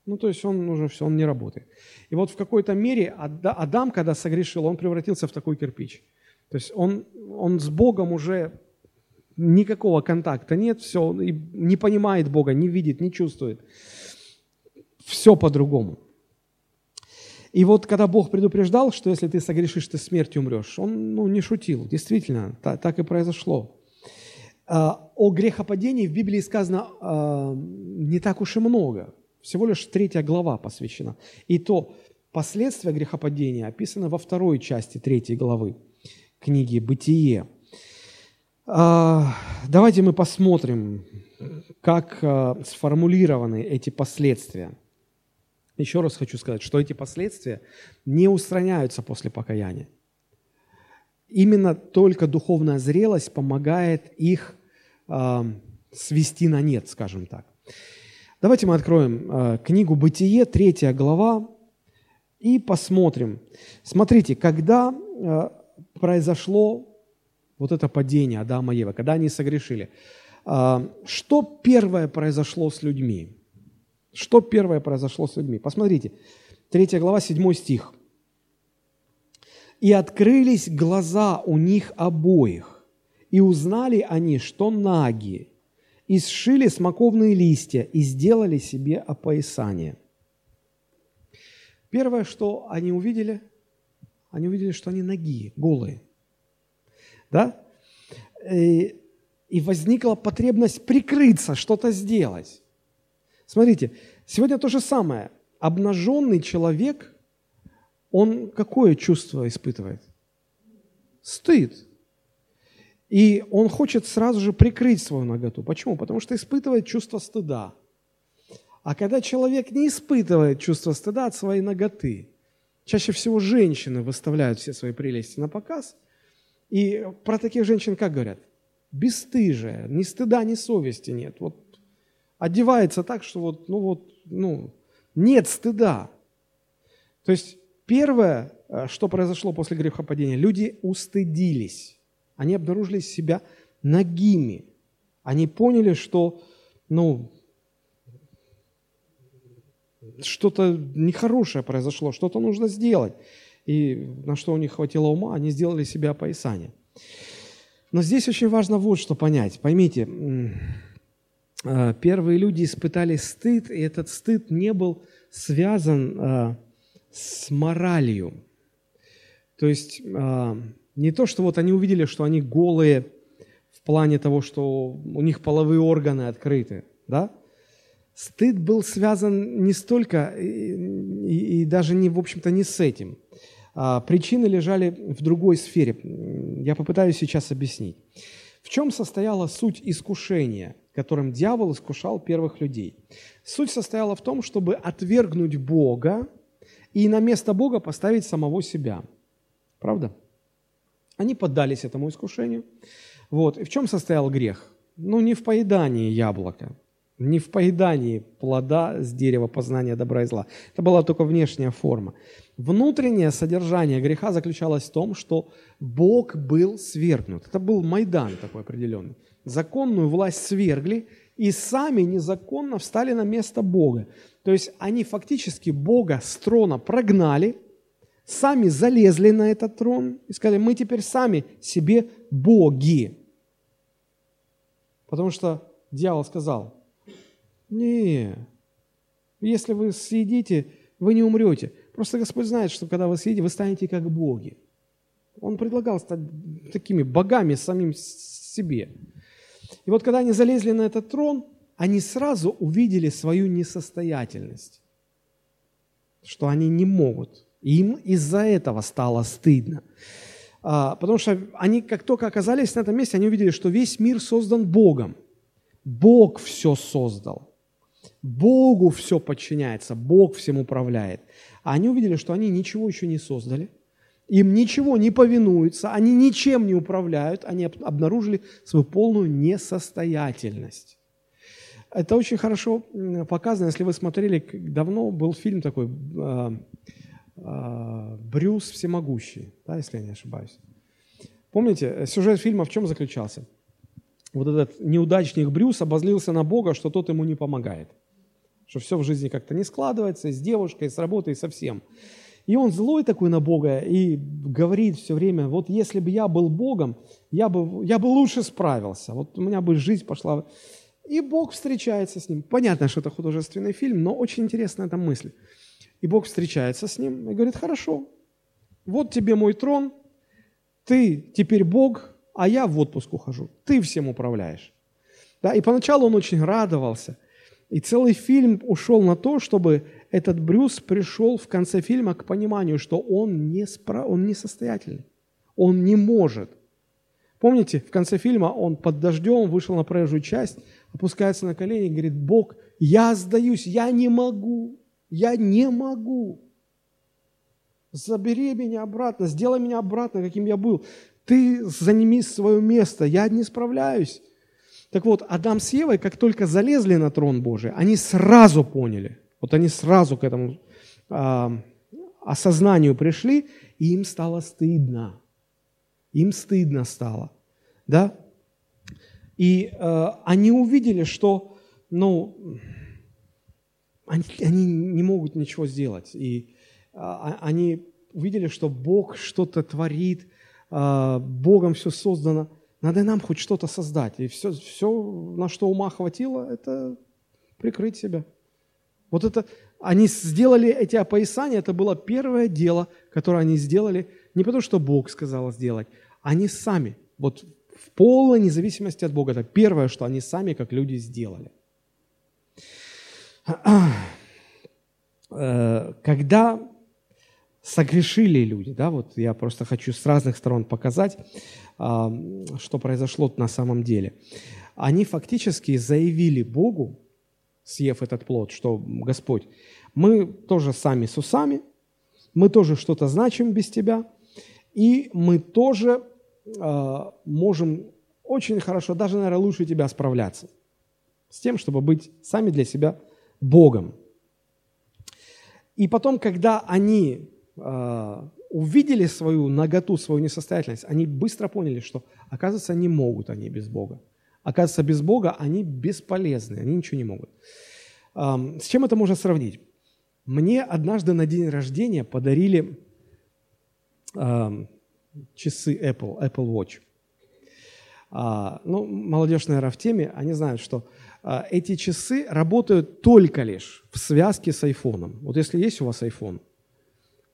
Ну, то есть он уже все, он не работает. И вот в какой-то мере Адам, когда согрешил, он превратился в такой кирпич. То есть он, он с Богом уже никакого контакта нет, все, не понимает Бога, не видит, не чувствует. Все по-другому. И вот когда Бог предупреждал, что если ты согрешишь, ты смертью умрешь, он ну, не шутил. Действительно, так, так и произошло. А, о грехопадении в Библии сказано а, не так уж и много. Всего лишь третья глава посвящена. И то последствия грехопадения описаны во второй части третьей главы книги «Бытие». А, давайте мы посмотрим, как а, сформулированы эти последствия. Еще раз хочу сказать, что эти последствия не устраняются после покаяния. Именно только духовная зрелость помогает их э, свести на нет, скажем так. Давайте мы откроем книгу «Бытие», третья глава, и посмотрим. Смотрите, когда произошло вот это падение Адама и Евы, когда они согрешили. А, что первое произошло с людьми? Что первое произошло с людьми? Посмотрите, 3 глава, 7 стих. «И открылись глаза у них обоих, и узнали они, что наги, и сшили смоковные листья, и сделали себе опоясание». Первое, что они увидели, они увидели, что они ноги, голые – да? И, и возникла потребность прикрыться, что-то сделать. Смотрите, сегодня то же самое. Обнаженный человек, он какое чувство испытывает? Стыд. И он хочет сразу же прикрыть свою наготу. Почему? Потому что испытывает чувство стыда. А когда человек не испытывает чувство стыда от своей ноготы, чаще всего женщины выставляют все свои прелести на показ – и про таких женщин как говорят? Бесстыжая, ни стыда, ни совести нет. Вот одевается так, что вот, ну вот, ну, нет стыда. То есть первое, э, что произошло после грехопадения, люди устыдились. Они обнаружили себя нагими. Они поняли, что, ну, что-то нехорошее произошло, что-то нужно сделать. И на что у них хватило ума, они сделали себе опоясание. Но здесь очень важно вот что понять. Поймите, э, первые люди испытали стыд, и этот стыд не был связан э, с моралью. То есть э, не то, что вот они увидели, что они голые в плане того, что у них половые органы открыты, да? Стыд был связан не столько и, и, и даже не, в общем-то, не с этим. А, причины лежали в другой сфере. Я попытаюсь сейчас объяснить. В чем состояла суть искушения, которым дьявол искушал первых людей? Суть состояла в том, чтобы отвергнуть Бога и на место Бога поставить самого себя. Правда? Они поддались этому искушению. Вот. И в чем состоял грех? Ну, не в поедании яблока, не в поедании плода с дерева познания добра и зла. Это была только внешняя форма. Внутреннее содержание греха заключалось в том, что Бог был свергнут. Это был Майдан такой определенный. Законную власть свергли и сами незаконно встали на место Бога. То есть они фактически Бога с трона прогнали, сами залезли на этот трон и сказали, мы теперь сами себе боги. Потому что дьявол сказал, не, если вы съедите, вы не умрете. Просто Господь знает, что когда вы съедите, вы станете как боги. Он предлагал стать такими богами самим себе. И вот когда они залезли на этот трон, они сразу увидели свою несостоятельность, что они не могут. Им из-за этого стало стыдно. А, потому что они, как только оказались на этом месте, они увидели, что весь мир создан Богом. Бог все создал. Богу все подчиняется, Бог всем управляет. А они увидели, что они ничего еще не создали, им ничего не повинуются, они ничем не управляют, они обнаружили свою полную несостоятельность. Это очень хорошо показано, если вы смотрели, давно был фильм такой э, э, «Брюс всемогущий», да, если я не ошибаюсь. Помните, сюжет фильма в чем заключался? Вот этот неудачник Брюс обозлился на Бога, что тот ему не помогает что все в жизни как-то не складывается, с девушкой, с работой, со всем. И он злой такой на Бога и говорит все время, вот если бы я был Богом, я бы, я бы лучше справился, вот у меня бы жизнь пошла. И Бог встречается с ним. Понятно, что это художественный фильм, но очень интересная эта мысль. И Бог встречается с ним и говорит, хорошо, вот тебе мой трон, ты теперь Бог, а я в отпуск ухожу, ты всем управляешь. Да, и поначалу он очень радовался – и целый фильм ушел на то, чтобы этот Брюс пришел в конце фильма к пониманию, что он не, спра... он не состоятельный, он не может. Помните, в конце фильма он под дождем вышел на проезжую часть, опускается на колени и говорит, Бог, я сдаюсь, я не могу, я не могу. Забери меня обратно, сделай меня обратно, каким я был. Ты заними свое место, я не справляюсь. Так вот, Адам с Евой, как только залезли на трон Божий, они сразу поняли, вот они сразу к этому э, осознанию пришли, и им стало стыдно. Им стыдно стало. Да? И э, они увидели, что ну, они, они не могут ничего сделать. И э, они увидели, что Бог что-то творит, э, Богом все создано – надо нам хоть что-то создать. И все, все, на что ума хватило, это прикрыть себя. Вот это, они сделали эти опоясания, это было первое дело, которое они сделали, не потому что Бог сказал сделать, они сами, вот в полной независимости от Бога. Это первое, что они сами, как люди, сделали. [clears throat] Э, когда согрешили люди, да, вот я просто хочу с разных сторон показать, что произошло на самом деле. Они фактически заявили Богу, съев этот плод, что Господь, мы тоже сами с усами, мы тоже что-то значим без Тебя, и мы тоже э, можем очень хорошо, даже, наверное, лучше Тебя справляться с тем, чтобы быть сами для себя Богом. И потом, когда они увидели свою наготу, свою несостоятельность, они быстро поняли, что, оказывается, не могут они без Бога. Оказывается, без Бога они бесполезны, они ничего не могут. С чем это можно сравнить? Мне однажды на день рождения подарили часы Apple, Apple Watch. А, ну, молодежь, наверное, в теме, они знают, что а, эти часы работают только лишь в связке с айфоном. Вот если есть у вас iPhone,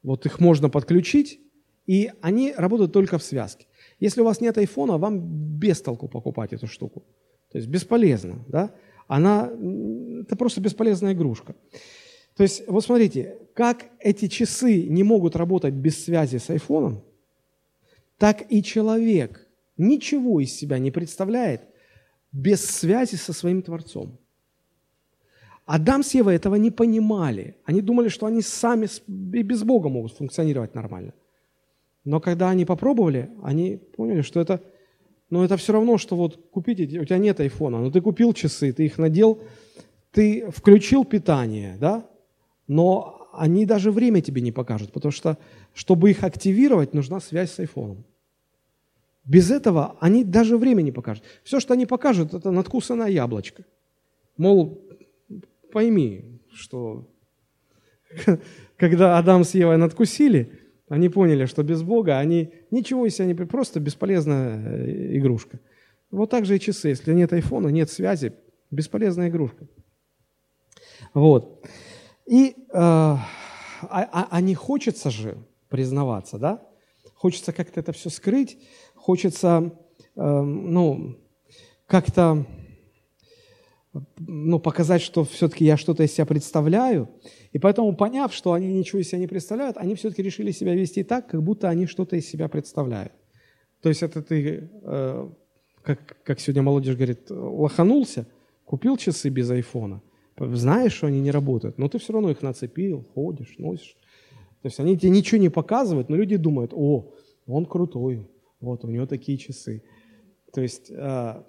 вот их можно подключить, и они работают только в связке. Если у вас нет айфона, вам без толку покупать эту штуку. То есть бесполезно, да? Она, это просто бесполезная игрушка. То есть, вот смотрите, как эти часы не могут работать без связи с айфоном, так и человек ничего из себя не представляет без связи со своим Творцом. Адам с Евой этого не понимали. Они думали, что они сами и без Бога могут функционировать нормально. Но когда они попробовали, они поняли, что это, ну, это все равно, что вот купить, у тебя нет айфона, но ты купил часы, ты их надел, ты включил питание, да, но они даже время тебе не покажут, потому что, чтобы их активировать, нужна связь с айфоном. Без этого они даже время не покажут. Все, что они покажут, это надкусанное яблочко. Мол, пойми, что [laughs] когда Адам с Евой надкусили, они поняли, что без Бога они ничего из себя не... Просто бесполезная э, игрушка. Вот так же и часы. Если нет айфона, нет связи, бесполезная игрушка. Вот. И э, а, а, а не хочется же признаваться, да? Хочется как-то это все скрыть, хочется, э, ну, как-то ну, показать, что все-таки я что-то из себя представляю. И поэтому, поняв, что они ничего из себя не представляют, они все-таки решили себя вести так, как будто они что-то из себя представляют. То есть это ты, э, как, как сегодня молодежь говорит, лоханулся, купил часы без айфона, знаешь, что они не работают, но ты все равно их нацепил, ходишь, носишь. То есть они тебе ничего не показывают, но люди думают, о, он крутой, вот у него такие часы. То есть э,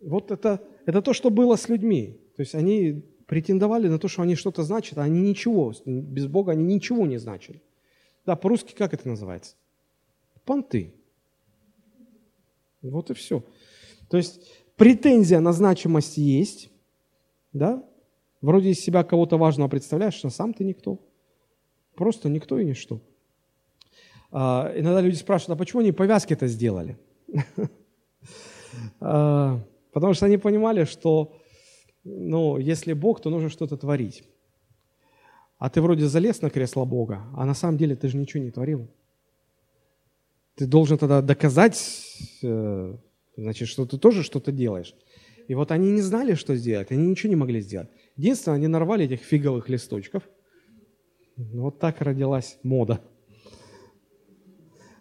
вот это, это то, что было с людьми. То есть они претендовали на то, что они что-то значат, а они ничего, без Бога они ничего не значили. Да, по-русски как это называется? Понты. Вот и все. То есть претензия на значимость есть, да? Вроде из себя кого-то важного представляешь, а сам ты никто. Просто никто и ничто. А, иногда люди спрашивают, а почему они повязки это сделали? [laughs] А, потому что они понимали, что ну, если Бог, то нужно что-то творить. А ты вроде залез на кресло Бога, а на самом деле ты же ничего не творил. Ты должен тогда доказать, э, значит, что ты тоже что-то делаешь. И вот они не знали, что сделать, они ничего не могли сделать. Единственное, они нарвали этих фиговых листочков. Вот так родилась мода.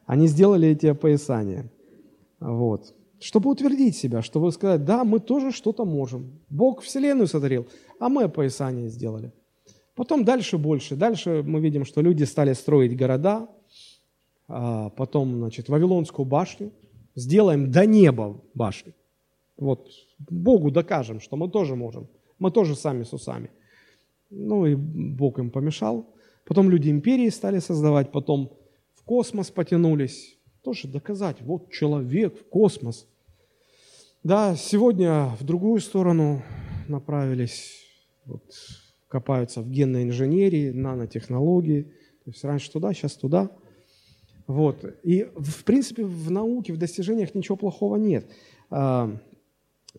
Они сделали эти опоясания. Вот чтобы утвердить себя, чтобы сказать, да, мы тоже что-то можем. Бог Вселенную сотворил, а мы опоясание сделали. Потом дальше больше. Дальше мы видим, что люди стали строить города, а потом, значит, Вавилонскую башню. Сделаем до неба башню. Вот Богу докажем, что мы тоже можем. Мы тоже сами с усами. Ну и Бог им помешал. Потом люди империи стали создавать, потом в космос потянулись, тоже доказать, вот человек в космос. Да, сегодня в другую сторону направились, вот, копаются в генной инженерии, нанотехнологии. То есть раньше туда, сейчас туда. Вот. И, в принципе, в науке, в достижениях ничего плохого нет. А,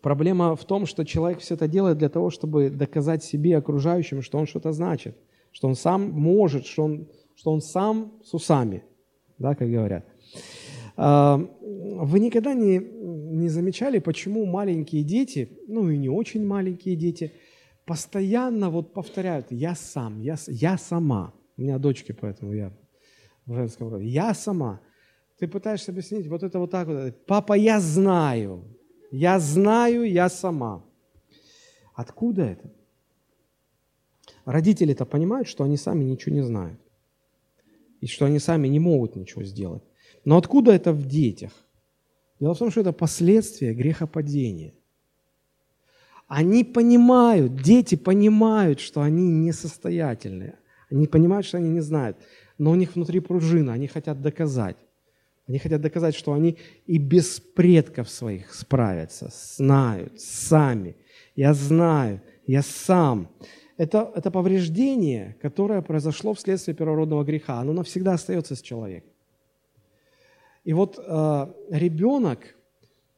проблема в том, что человек все это делает для того, чтобы доказать себе, окружающим, что он что-то значит, что он сам может, что он, что он сам с усами, да, как говорят. А, вы никогда не, не замечали, почему маленькие дети, ну и не очень маленькие дети, постоянно вот повторяют «я сам», «я, я сама». У меня дочки, поэтому я в женском роде. «Я сама». Ты пытаешься объяснить вот это вот так вот. «Папа, я знаю». «Я знаю, я сама». Откуда это? Родители-то понимают, что они сами ничего не знают. И что они сами не могут ничего сделать. Но откуда это в детях? Дело в том, что это последствия грехопадения. Они понимают, дети понимают, что они несостоятельные. Они понимают, что они не знают. Но у них внутри пружина, они хотят доказать. Они хотят доказать, что они и без предков своих справятся, знают, сами. Я знаю, я сам. Это, это повреждение, которое произошло вследствие первородного греха. Оно навсегда остается с человеком. И вот э, ребенок,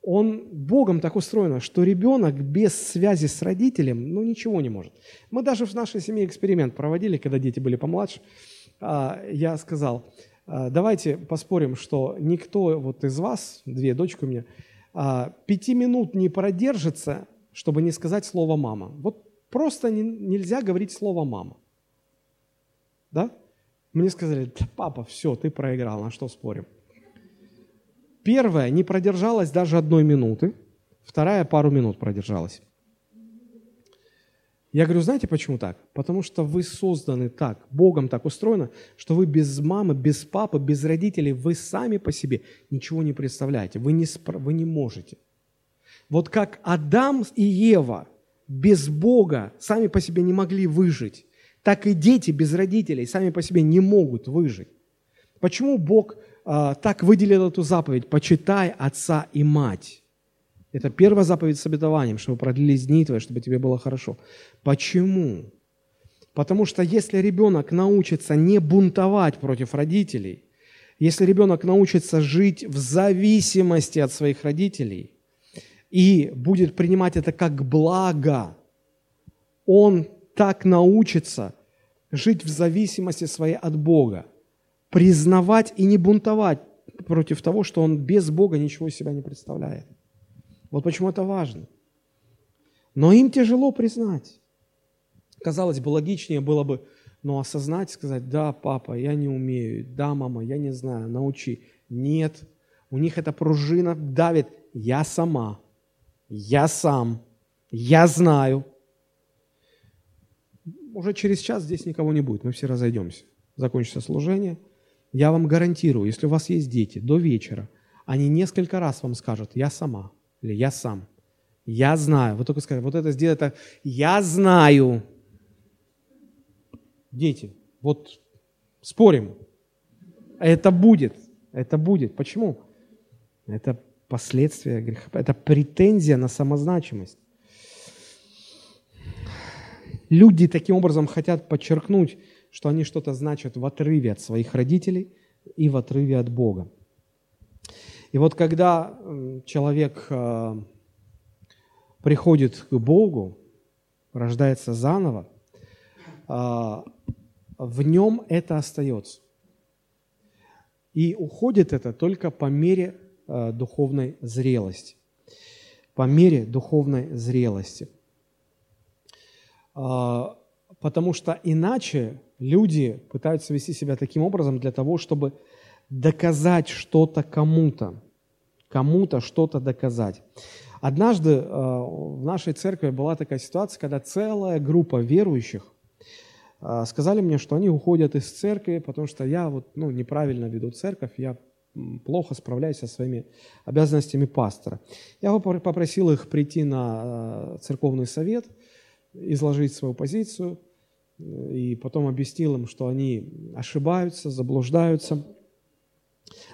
он Богом так устроено, что ребенок без связи с родителем, ну, ничего не может. Мы даже в нашей семье эксперимент проводили, когда дети были помладше. Э, я сказал, э, давайте поспорим, что никто вот из вас, две дочки у меня, э, пяти минут не продержится, чтобы не сказать слово «мама». Вот просто не, нельзя говорить слово «мама». Да? Мне сказали, да, папа, все, ты проиграл, на что спорим? Первая не продержалась даже одной минуты, вторая пару минут продержалась. Я говорю, знаете почему так? Потому что вы созданы так, Богом так устроено, что вы без мамы, без папы, без родителей, вы сами по себе ничего не представляете, вы не, вы не можете. Вот как Адам и Ева без Бога сами по себе не могли выжить, так и дети без родителей сами по себе не могут выжить. Почему Бог так выделил эту заповедь? Почитай отца и мать. Это первая заповедь с обетованием, чтобы продлились дни твои, чтобы тебе было хорошо. Почему? Потому что если ребенок научится не бунтовать против родителей, если ребенок научится жить в зависимости от своих родителей и будет принимать это как благо, он так научится жить в зависимости своей от Бога, признавать и не бунтовать против того, что он без Бога ничего из себя не представляет. Вот почему это важно. Но им тяжело признать. Казалось бы, логичнее было бы, ну, осознать, сказать, да, папа, я не умею, да, мама, я не знаю, научи. Нет, у них эта пружина давит, я сама, я сам, я знаю, уже через час здесь никого не будет, мы все разойдемся. Закончится служение. Я вам гарантирую, если у вас есть дети, до вечера, они несколько раз вам скажут, я сама, или я сам, я знаю. Вы только скажете, вот это сделай это, я знаю. Дети, вот спорим, это будет, это будет. Почему? Это последствия греха, это претензия на самозначимость. Люди таким образом хотят подчеркнуть, что они что-то значат в отрыве от своих родителей и в отрыве от Бога. И вот когда человек э, приходит к Богу, рождается заново, э, в нем это остается. И уходит это только по мере э, духовной зрелости. По мере духовной зрелости – потому что иначе люди пытаются вести себя таким образом для того, чтобы доказать что-то кому-то, кому-то что-то доказать. Однажды а, в нашей церкви была такая ситуация, когда целая группа верующих а, сказали мне, что они уходят из церкви, потому что я вот, ну, неправильно веду церковь, я плохо справляюсь со своими обязанностями пастора. Я попросил их прийти на церковный совет – изложить свою позицию, и потом объяснил им, что они ошибаются, заблуждаются.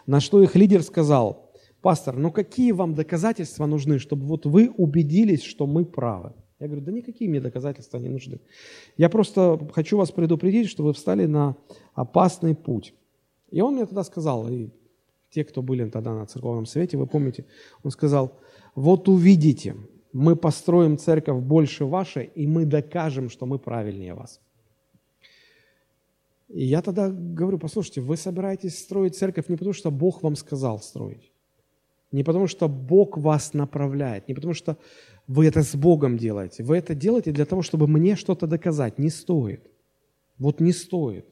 На что их лидер сказал, пастор, ну какие вам доказательства нужны, чтобы вот вы убедились, что мы правы? Я говорю, да никакие мне доказательства не нужны. Я просто хочу вас предупредить, что вы встали на опасный путь. И он мне тогда сказал, и те, кто были тогда на церковном совете, вы помните, он сказал, вот увидите, мы построим церковь больше вашей, и мы докажем, что мы правильнее вас. И я тогда говорю, послушайте, вы собираетесь строить церковь не потому, что Бог вам сказал строить, не потому, что Бог вас направляет, не потому, что вы это с Богом делаете. Вы это делаете для того, чтобы мне что-то доказать. Не стоит. Вот не стоит.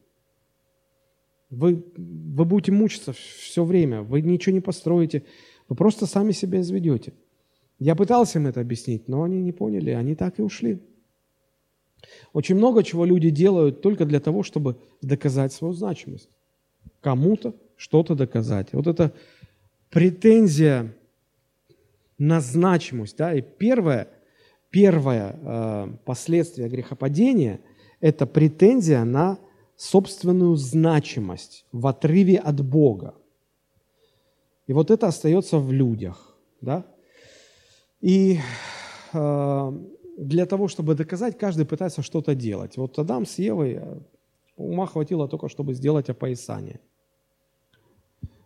Вы, вы будете мучиться все время, вы ничего не построите, вы просто сами себя изведете. Я пытался им это объяснить, но они не поняли, они так и ушли. Очень много чего люди делают только для того, чтобы доказать свою значимость. Кому-то что-то доказать. Вот это претензия на значимость. Да? И первое, первое э, последствие грехопадения – это претензия на собственную значимость в отрыве от Бога. И вот это остается в людях. Да? И э, для того, чтобы доказать, каждый пытается что-то делать. Вот Адам с Евой э, ума хватило только, чтобы сделать опоясание.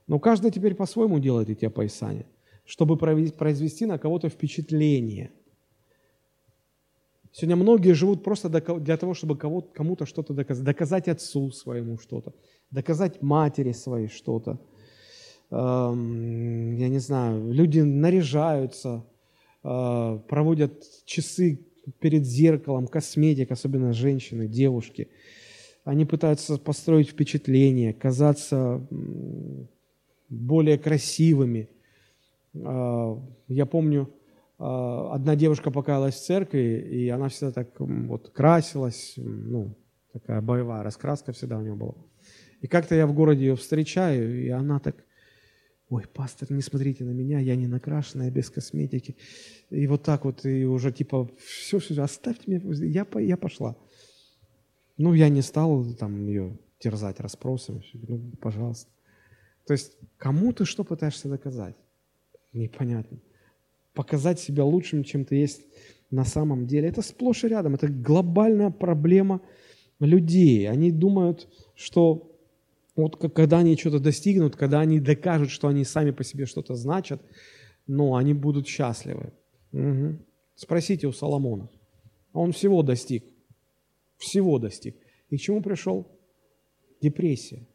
Но каждый теперь по-своему делает эти опоясания, чтобы произвести на кого-то впечатление. Сегодня многие живут просто для того, чтобы кому-то что-то доказать. Доказать отцу своему что-то, доказать матери своей что-то. Эм, я не знаю, люди наряжаются, проводят часы перед зеркалом, косметик, особенно женщины, девушки. Они пытаются построить впечатление, казаться более красивыми. А, я помню, а, одна девушка покаялась в церкви, и она всегда так вот красилась, ну, такая боевая раскраска всегда у нее была. И как-то я в городе ее встречаю, и она так, ой, пастор, не смотрите на меня, я не накрашенная, без косметики. И вот так вот, и уже типа, все, все, оставьте меня, я, я пошла. Ну, я не стал там ее терзать расспросами, ну, пожалуйста. То есть кому ты что пытаешься доказать? Непонятно. Показать себя лучшим, чем ты есть на самом деле. Это сплошь и рядом. Это глобальная проблема людей. Они думают, что вот когда они что-то достигнут, когда они докажут, что они сами по себе что-то значат, ну, они будут счастливы. Угу. Спросите у Соломона. Он всего достиг. Всего достиг. И к чему пришел? Депрессия.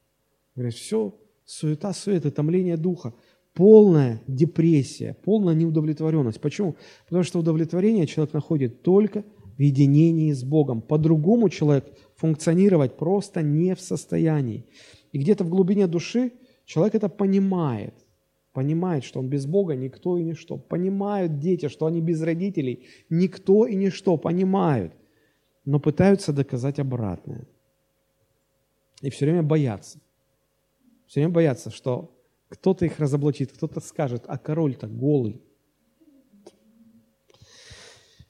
Говорит, все, суета, суета, томление духа, полная депрессия, полная неудовлетворенность. Почему? Потому что удовлетворение человек находит только в единении с Богом. По-другому человек функционировать просто не в состоянии. И где-то в глубине души человек это понимает. Понимает, что он без Бога никто и ничто. Понимают дети, что они без родителей никто и ничто. Понимают. Но пытаются доказать обратное. И все время боятся. Все время боятся, что кто-то их разоблачит, кто-то скажет, а король-то голый.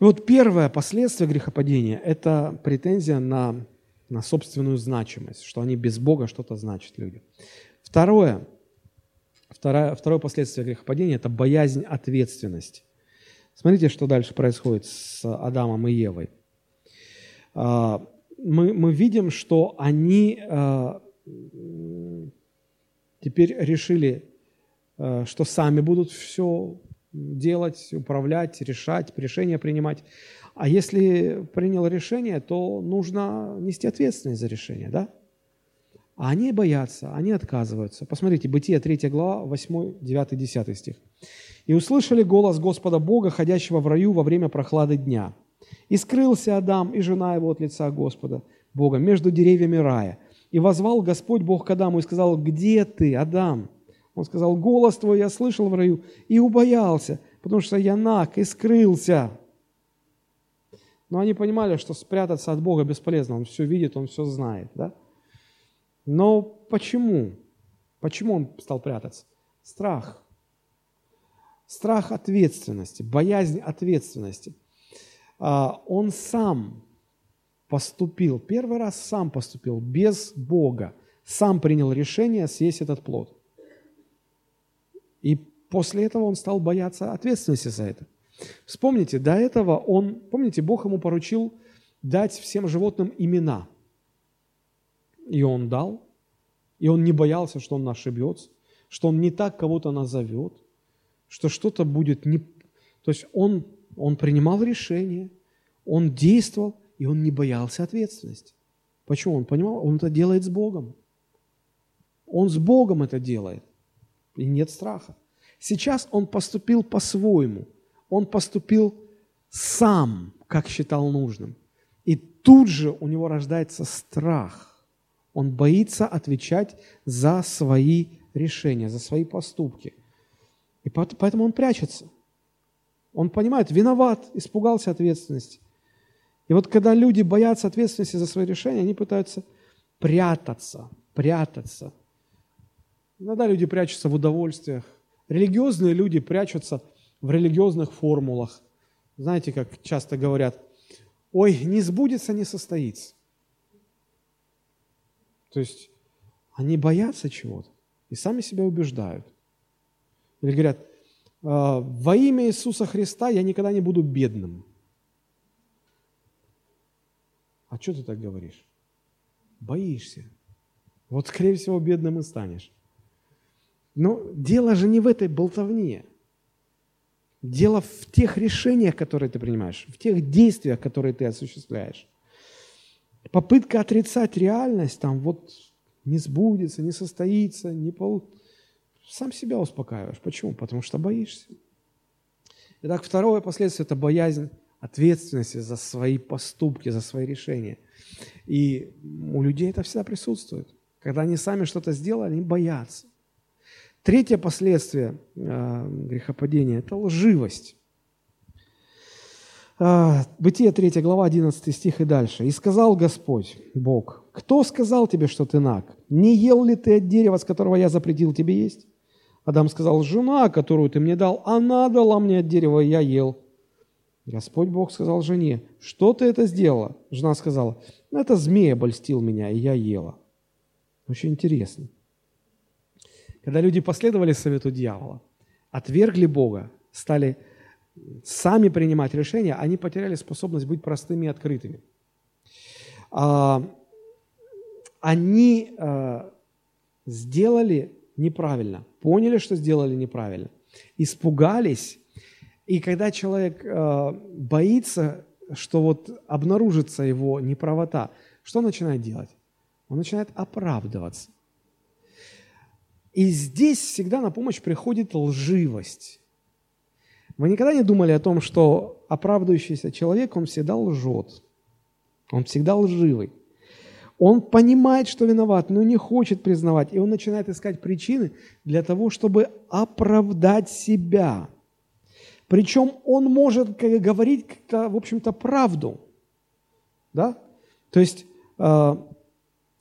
И вот первое последствие грехопадения – это претензия на, на собственную значимость, что они без Бога что-то значат люди. Второе, второе, второе последствие грехопадения – это боязнь ответственности. Смотрите, что дальше происходит с Адамом и Евой. А, мы, мы видим, что они а, теперь решили, э, что сами будут все делать, управлять, решать, решения принимать. А если принял решение, то нужно нести ответственность за решение, да? А они боятся, они отказываются. Посмотрите, Бытие 3 глава, 8, 9, 10 стих. «И услышали голос Господа Бога, ходящего в раю во время прохлады дня. И скрылся Адам и жена его от лица Господа Бога между деревьями рая. И возвал Господь Бог к Адаму и сказал, где ты, Адам? Он сказал, голос твой я слышал в раю и убоялся, потому что я наг и скрылся. Но они понимали, что спрятаться от Бога бесполезно. Он все видит, он все знает. Да? Но почему? Почему он стал прятаться? Страх. Страх ответственности, боязнь ответственности. А, он сам поступил, первый раз сам поступил, без Бога, сам принял решение съесть этот плод. И после этого он стал бояться ответственности за это. Вспомните, до этого он, помните, Бог ему поручил дать всем животным имена. И он дал, и он не боялся, что он ошибется, что он не так кого-то назовет, что что-то будет не... То есть он, он принимал решение, он действовал, и он не боялся ответственности. Почему? Он понимал, он это делает с Богом. Он с Богом это делает. И нет страха. Сейчас он поступил по-своему. Он поступил сам, как считал нужным. И тут же у него рождается страх. Он боится отвечать за свои решения, за свои поступки. И поэтому он прячется. Он понимает, виноват, испугался ответственности. И вот когда люди боятся ответственности за свои решения, они пытаются прятаться, прятаться. Иногда люди прячутся в удовольствиях. Религиозные люди прячутся в религиозных формулах. Знаете, как часто говорят, ой, не сбудется, не состоится. То есть они боятся чего-то и сами себя убеждают. Или говорят, «А, во имя Иисуса Христа я никогда не буду бедным. А что ты так говоришь? Боишься. Вот, скорее всего, бедным и станешь. Но дело же не в этой болтовне. Дело в тех решениях, которые ты принимаешь, в тех действиях, которые ты осуществляешь. Попытка отрицать реальность, там вот не сбудется, не состоится, не пол... Сам себя успокаиваешь. Почему? Потому что боишься. Итак, второе последствие – это боязнь ответственности за свои поступки, за свои решения. И у людей это всегда присутствует. Когда они сами что-то сделали, они боятся. Третье последствие э, грехопадения – это лживость. Э, Бытие 3 глава, 11 стих и дальше. «И сказал Господь, Бог, кто сказал тебе, что ты наг? Не ел ли ты от дерева, с которого я запретил тебе есть?» Адам сказал, жена, которую ты мне дал, она дала мне от дерева, и я ел. Господь Бог сказал жене, что ты это сделала? Жена сказала, это змея обольстил меня, и я ела. Очень интересно. Когда люди последовали совету дьявола, отвергли Бога, стали сами принимать решения, они потеряли способность быть простыми и открытыми. А, они а, сделали неправильно, поняли, что сделали неправильно, испугались, и когда человек а, боится, что вот обнаружится его неправота, что он начинает делать? Он начинает оправдываться. И здесь всегда на помощь приходит лживость. Вы никогда не думали о том, что оправдывающийся человек, он всегда лжет. Он всегда лживый. Он понимает, что виноват, но не хочет признавать. И он начинает искать причины для того, чтобы оправдать себя. Причем он может говорить, в общем-то, правду. Да? То есть, э,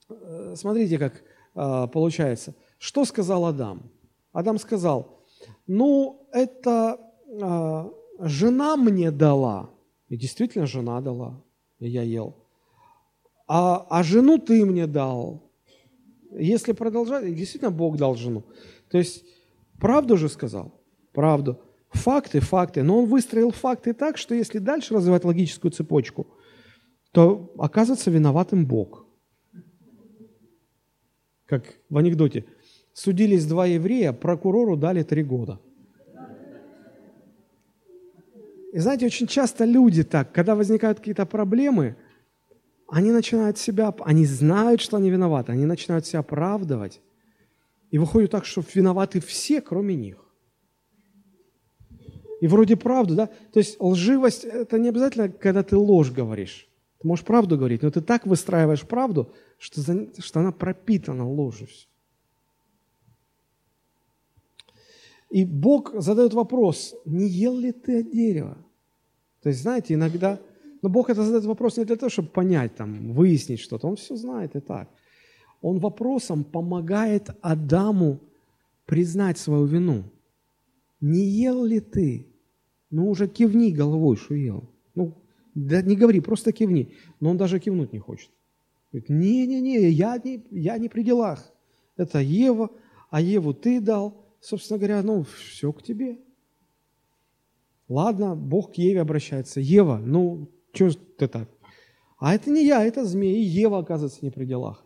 э, смотрите, как э, получается. Что сказал Адам? Адам сказал, ну, это э, жена мне дала. И действительно, жена дала, и я ел. А, а жену ты мне дал. Если продолжать, действительно Бог дал жену. То есть, правду же сказал? Правду. Факты, факты. Но он выстроил факты так, что если дальше развивать логическую цепочку, то оказывается виноватым Бог. Как в анекдоте. Судились два еврея, прокурору дали три года. И знаете, очень часто люди так, когда возникают какие-то проблемы, они начинают себя, они знают, что они виноваты, они начинают себя оправдывать. И выходит так, что виноваты все, кроме них. И вроде правду, да? То есть лживость – это не обязательно, когда ты ложь говоришь. Ты можешь правду говорить, но ты так выстраиваешь правду, что, что она пропитана ложью. И Бог задает вопрос, не ел ли ты от дерева? То есть, знаете, иногда, но Бог это задает вопрос не для того, чтобы понять, там, выяснить что-то, Он все знает и так. Он вопросом помогает Адаму признать свою вину. Не ел ли ты? Ну, уже кивни головой, что ел. Ну, да не говори, просто кивни. Но он даже кивнуть не хочет. Говорит, не-не-не, я не, я не при делах. Это Ева, а Еву ты дал, собственно говоря, ну, все к тебе. Ладно, Бог к Еве обращается. Ева, ну, что ты так? А это не я, это змей. И Ева, оказывается, не при делах.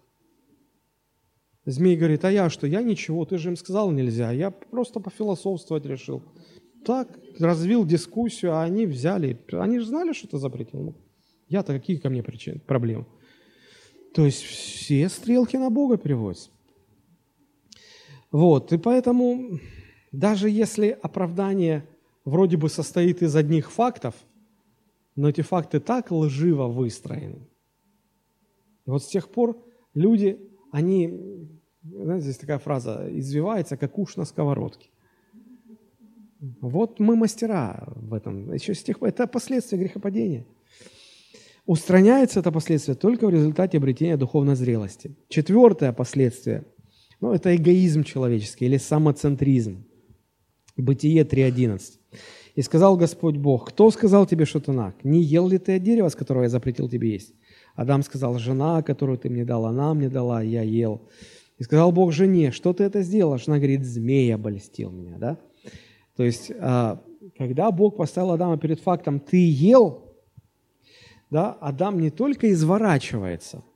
Змей говорит, а я что? Я ничего, ты же им сказал нельзя. Я просто пофилософствовать решил. Так, развил дискуссию, а они взяли. Они же знали, что это запретил. Ну, я-то какие ко мне причины, проблемы? То есть все стрелки на Бога переводятся. Вот, и поэтому даже если оправдание вроде бы состоит из одних фактов, но эти факты так лживо выстроены. И вот с тех пор люди, они, знаете, здесь такая фраза, извивается, как уж на сковородке. Вот мы мастера в этом. Еще с тех пор, это последствия грехопадения. Устраняется это последствие только в результате обретения духовной зрелости. Четвертое последствие – ну, это эгоизм человеческий или самоцентризм. Бытие 3.11. «И сказал Господь Бог, кто сказал тебе, что ты наг? Не ел ли ты от дерева, с которого я запретил тебе есть?» Адам сказал, жена, которую ты мне дал, она мне дала, я ел. И сказал Бог жене, что ты это сделала? Жена говорит, змея обольстил меня. Да? То есть, а, когда Бог поставил Адама перед фактом, ты ел, да, Адам не только изворачивается –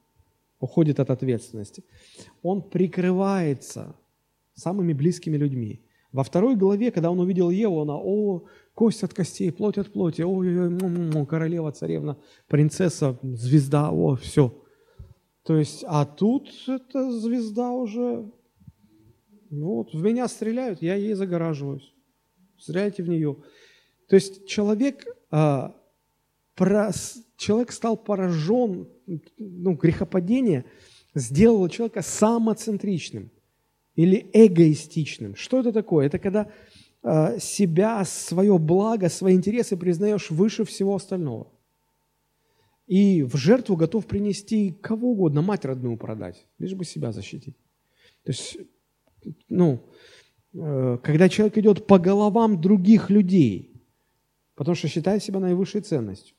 уходит от ответственности. Он прикрывается самыми близкими людьми. Во второй главе, когда он увидел Еву, она, о, кость от костей, плоть от плоти, ой, королева, царевна, принцесса, звезда, о, все. То есть, а тут эта звезда уже, вот, в меня стреляют, я ей загораживаюсь. Стреляйте в нее. То есть человек, а, про, человек стал поражен, ну, грехопадение сделало человека самоцентричным или эгоистичным. Что это такое? Это когда э, себя, свое благо, свои интересы признаешь выше всего остального. И в жертву готов принести кого угодно, мать родную продать, лишь бы себя защитить. То есть, ну, э, когда человек идет по головам других людей, потому что считает себя наивысшей ценностью.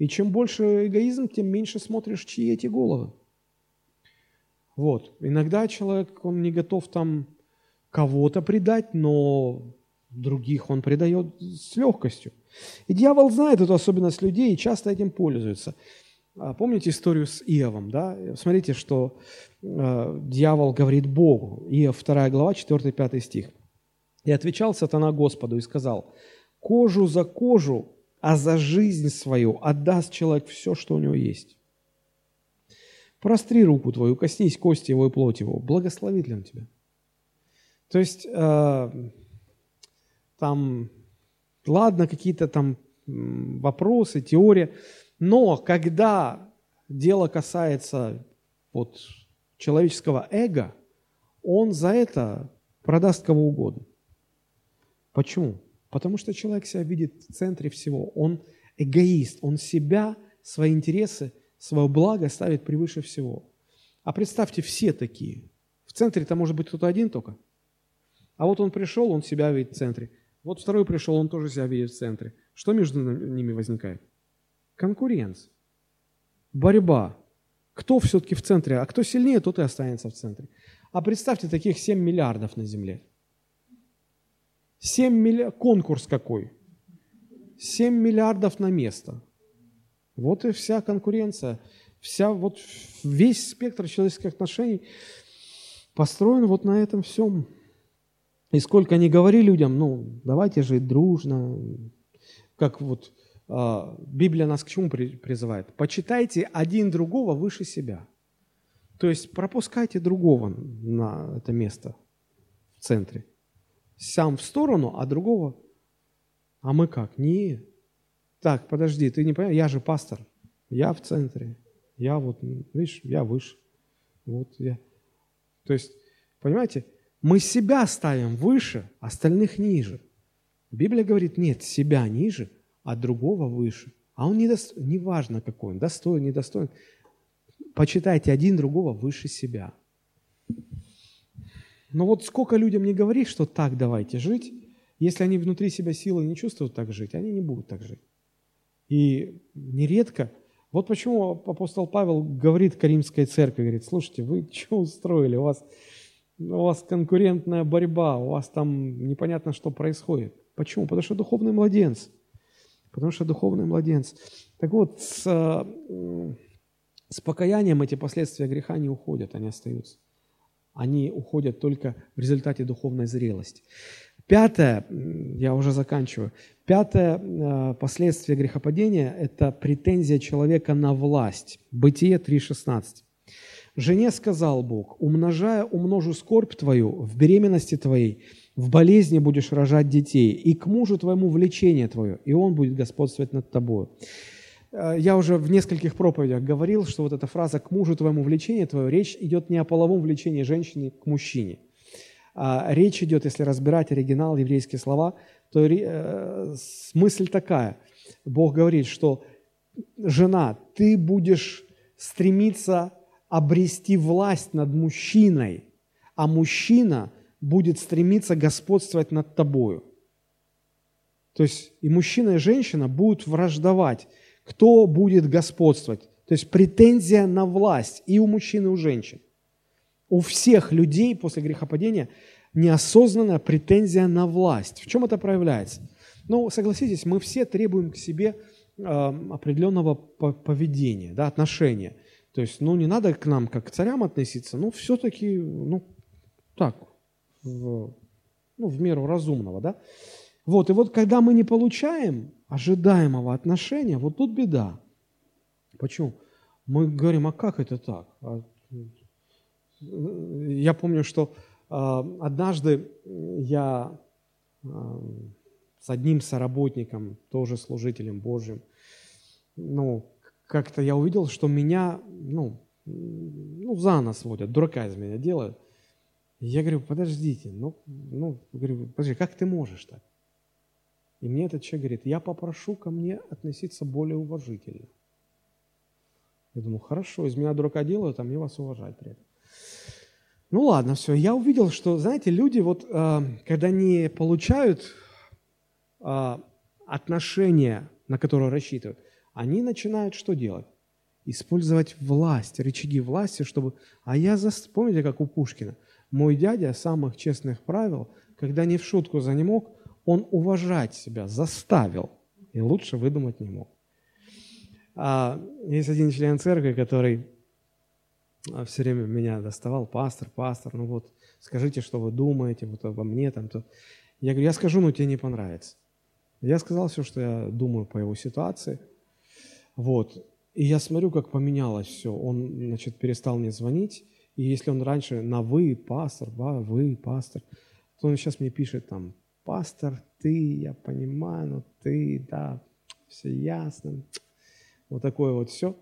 И чем больше эгоизм, тем меньше смотришь, чьи эти головы. Вот. Иногда человек, он не готов там кого-то предать, но других он предает с легкостью. И дьявол знает эту особенность людей и часто этим пользуется. А помните историю с Иовом, да? Смотрите, что э, дьявол говорит Богу. Иов 2 глава, 4-5 стих. «И отвечал сатана Господу и сказал, кожу за кожу, а за жизнь свою отдаст человек все, что у него есть. Простри руку твою, коснись кости его и плоть его. Благословит ли он тебя? То есть, э, там, ладно, какие-то там вопросы, теория, но когда дело касается вот, человеческого эго, он за это продаст кого угодно. Почему? Потому что человек себя видит в центре всего. Он эгоист, он себя, свои интересы, свое благо ставит превыше всего. А представьте, все такие. В центре-то может быть кто-то один только. А вот он пришел, он себя видит в центре. Вот второй пришел, он тоже себя видит в центре. Что между ними возникает? Конкуренция, борьба. Кто все-таки в центре, а кто сильнее, тот и останется в центре. А представьте, таких 7 миллиардов на Земле. 7 миллиардов, конкурс какой? 7 миллиардов на место. Вот и вся конкуренция, вся, вот весь спектр человеческих отношений построен вот на этом всем. И сколько ни говори людям, ну, давайте жить дружно, как вот э, Библия нас к чему призывает? Почитайте один другого выше себя. То есть пропускайте другого на это место в центре сам в сторону, а другого, а мы как? Не. Так, подожди, ты не понимаешь, я же пастор, я в центре, я вот, видишь, я выше. Вот я. То есть, понимаете, мы себя ставим выше, остальных ниже. Библия говорит, нет, себя ниже, а другого выше. А он не достоин, неважно какой он, достоин, недостоин. Почитайте один другого выше себя. Но вот сколько людям не говори, что так давайте жить, если они внутри себя силы не чувствуют так жить, они не будут так жить. И нередко, вот почему апостол Павел говорит Каримской церкви, говорит, слушайте, вы [laughs] что устроили, у вас, у вас конкурентная борьба, у вас там непонятно, что происходит. Почему? Потому что духовный младенец. Потому что духовный младенец. Так вот, с, с покаянием эти последствия греха не уходят, они остаются они уходят только в результате духовной зрелости. Пятое, я уже заканчиваю, пятое э, последствие грехопадения – это претензия человека на власть. Бытие 3.16. «Жене сказал Бог, умножая умножу скорбь твою в беременности твоей, в болезни будешь рожать детей, и к мужу твоему влечение твое, и он будет господствовать над тобою». Э, я уже в нескольких проповедях говорил, что вот эта фраза «к мужу твоему влечение твое», речь идет не о половом влечении женщины к мужчине. А речь идет, если разбирать оригинал, еврейские слова, то э, мысль такая. Бог говорит, что жена, ты будешь стремиться обрести власть над мужчиной, а мужчина будет стремиться господствовать над тобою. То есть и мужчина, и женщина будут враждовать кто будет господствовать. То есть претензия на власть и у мужчин, и у женщин. У всех людей после грехопадения неосознанная претензия на власть. В чем это проявляется? Ну, согласитесь, мы все требуем к себе э, определенного поведения, да, отношения. То есть, ну, не надо к нам как к царям относиться, но все-таки, ну, так, в, ну, в меру разумного, да? Вот, и вот когда мы не получаем ожидаемого отношения, вот тут беда. Почему? Мы говорим, а как это так? А, я помню, что а, однажды я а, с одним соработником, тоже служителем Божьим, ну, как-то я увидел, что меня, ну, ну, за нас водят, дурака из меня делают. я говорю, подождите, ну, ну, говорю, подожди, как ты можешь так? И мне этот человек говорит, я попрошу ко мне относиться более уважительно. Я думаю, хорошо, из меня дурака делают, а мне вас уважать при этом. Ну ладно, все. Я увидел, что, знаете, люди вот, э, когда не получают э, отношения, на которые рассчитывают, они начинают что делать? Использовать власть, рычаги власти, чтобы... А я, за... помните, как у Пушкина? Мой дядя самых честных правил, когда не в шутку за не мог, он уважать себя заставил, и лучше выдумать не мог. А, есть один член церкви, который а, все время меня доставал, пастор, пастор, ну вот, скажите, что вы думаете вот обо мне там. То. Я говорю, я скажу, но тебе не понравится. Я сказал все, что я думаю по его ситуации. Вот. И я смотрю, как поменялось все. Он, значит, перестал мне звонить. И если он раньше на «вы», пастор, «вы», пастор, то он сейчас мне пишет там, пастор, ты, я понимаю, но ты, да, все ясно. Вот такое вот все.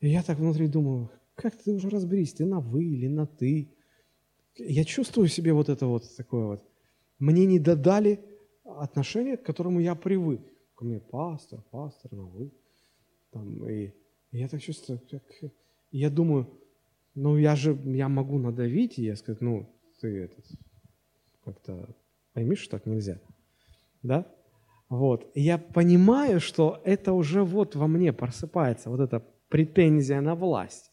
И я так внутри думаю, как ты уже разберись, ты на «вы» или на «ты». Я чувствую себе вот это вот такое вот. Мне не додали отношение, к которому я привык. Ко мне пастор, пастор, на «вы». Там, и, я так чувствую, как... Я думаю, ну я же, я могу надавить, и я сказать, ну ты этот, как-то пойми, что так нельзя. Да? Вот. И я понимаю, что это уже вот во мне просыпается, вот эта претензия на власть.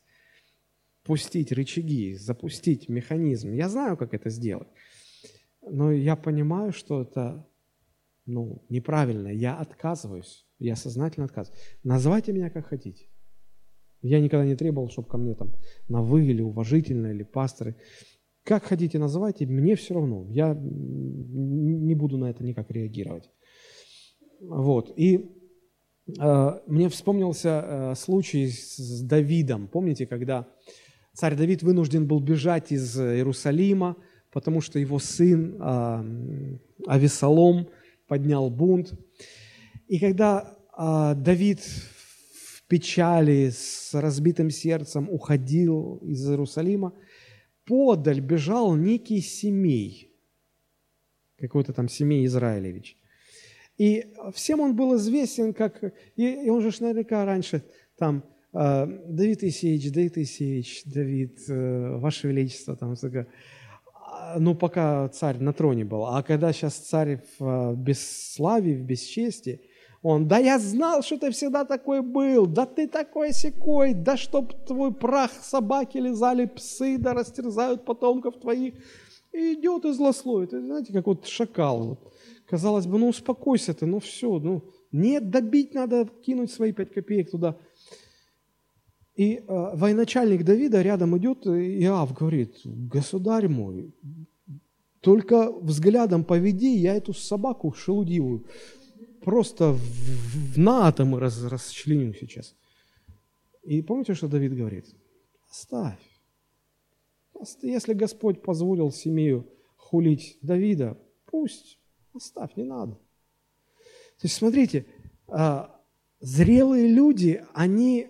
Пустить рычаги, запустить механизм. Я знаю, как это сделать. Но я понимаю, что это ну, неправильно. Я отказываюсь. Я сознательно отказываюсь. Называйте меня как хотите. Я никогда не требовал, чтобы ко мне там на «вы» или уважительно, или пасторы. Как хотите называйте, мне все равно. Я не буду на это никак реагировать. Вот. И э, мне вспомнился э, случай с Давидом. Помните, когда царь Давид вынужден был бежать из Иерусалима, потому что его сын э, Авесолом поднял бунт. И когда э, Давид в печали, с разбитым сердцем уходил из Иерусалима, подаль бежал некий семей, какой-то там семей Израилевич – и всем он был известен как... И, он же наверняка раньше там э, Давид Исеевич, Давид Исеевич, Давид, э, Ваше Величество, там, а, ну, пока царь на троне был. А когда сейчас царь в э, бесславии, в бесчестии, он, да я знал, что ты всегда такой был, да ты такой секой, да чтоб твой прах собаки лизали, псы, да растерзают потомков твоих. И идет и злословит. знаете, как вот шакал. Вот Казалось бы, ну успокойся ты, ну все, ну нет, добить надо, кинуть свои пять копеек туда. И э, военачальник Давида рядом идет, и Иав говорит, государь мой, только взглядом поведи, я эту собаку шелудивую просто в, в, на атомы раз, расчленю сейчас. И помните, что Давид говорит? Оставь. Если Господь позволил семью хулить Давида, пусть Оставь, не надо. То есть, смотрите, а, зрелые люди, они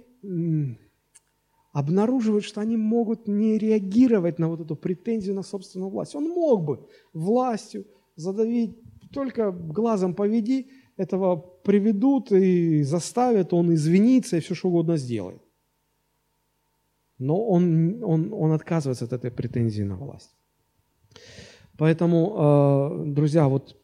обнаруживают, что они могут не реагировать на вот эту претензию на собственную власть. Он мог бы властью задавить, только глазом поведи, этого приведут и заставят, он извинится и все что угодно сделает. Но он, он, он отказывается от этой претензии на власть. Поэтому, а, друзья, вот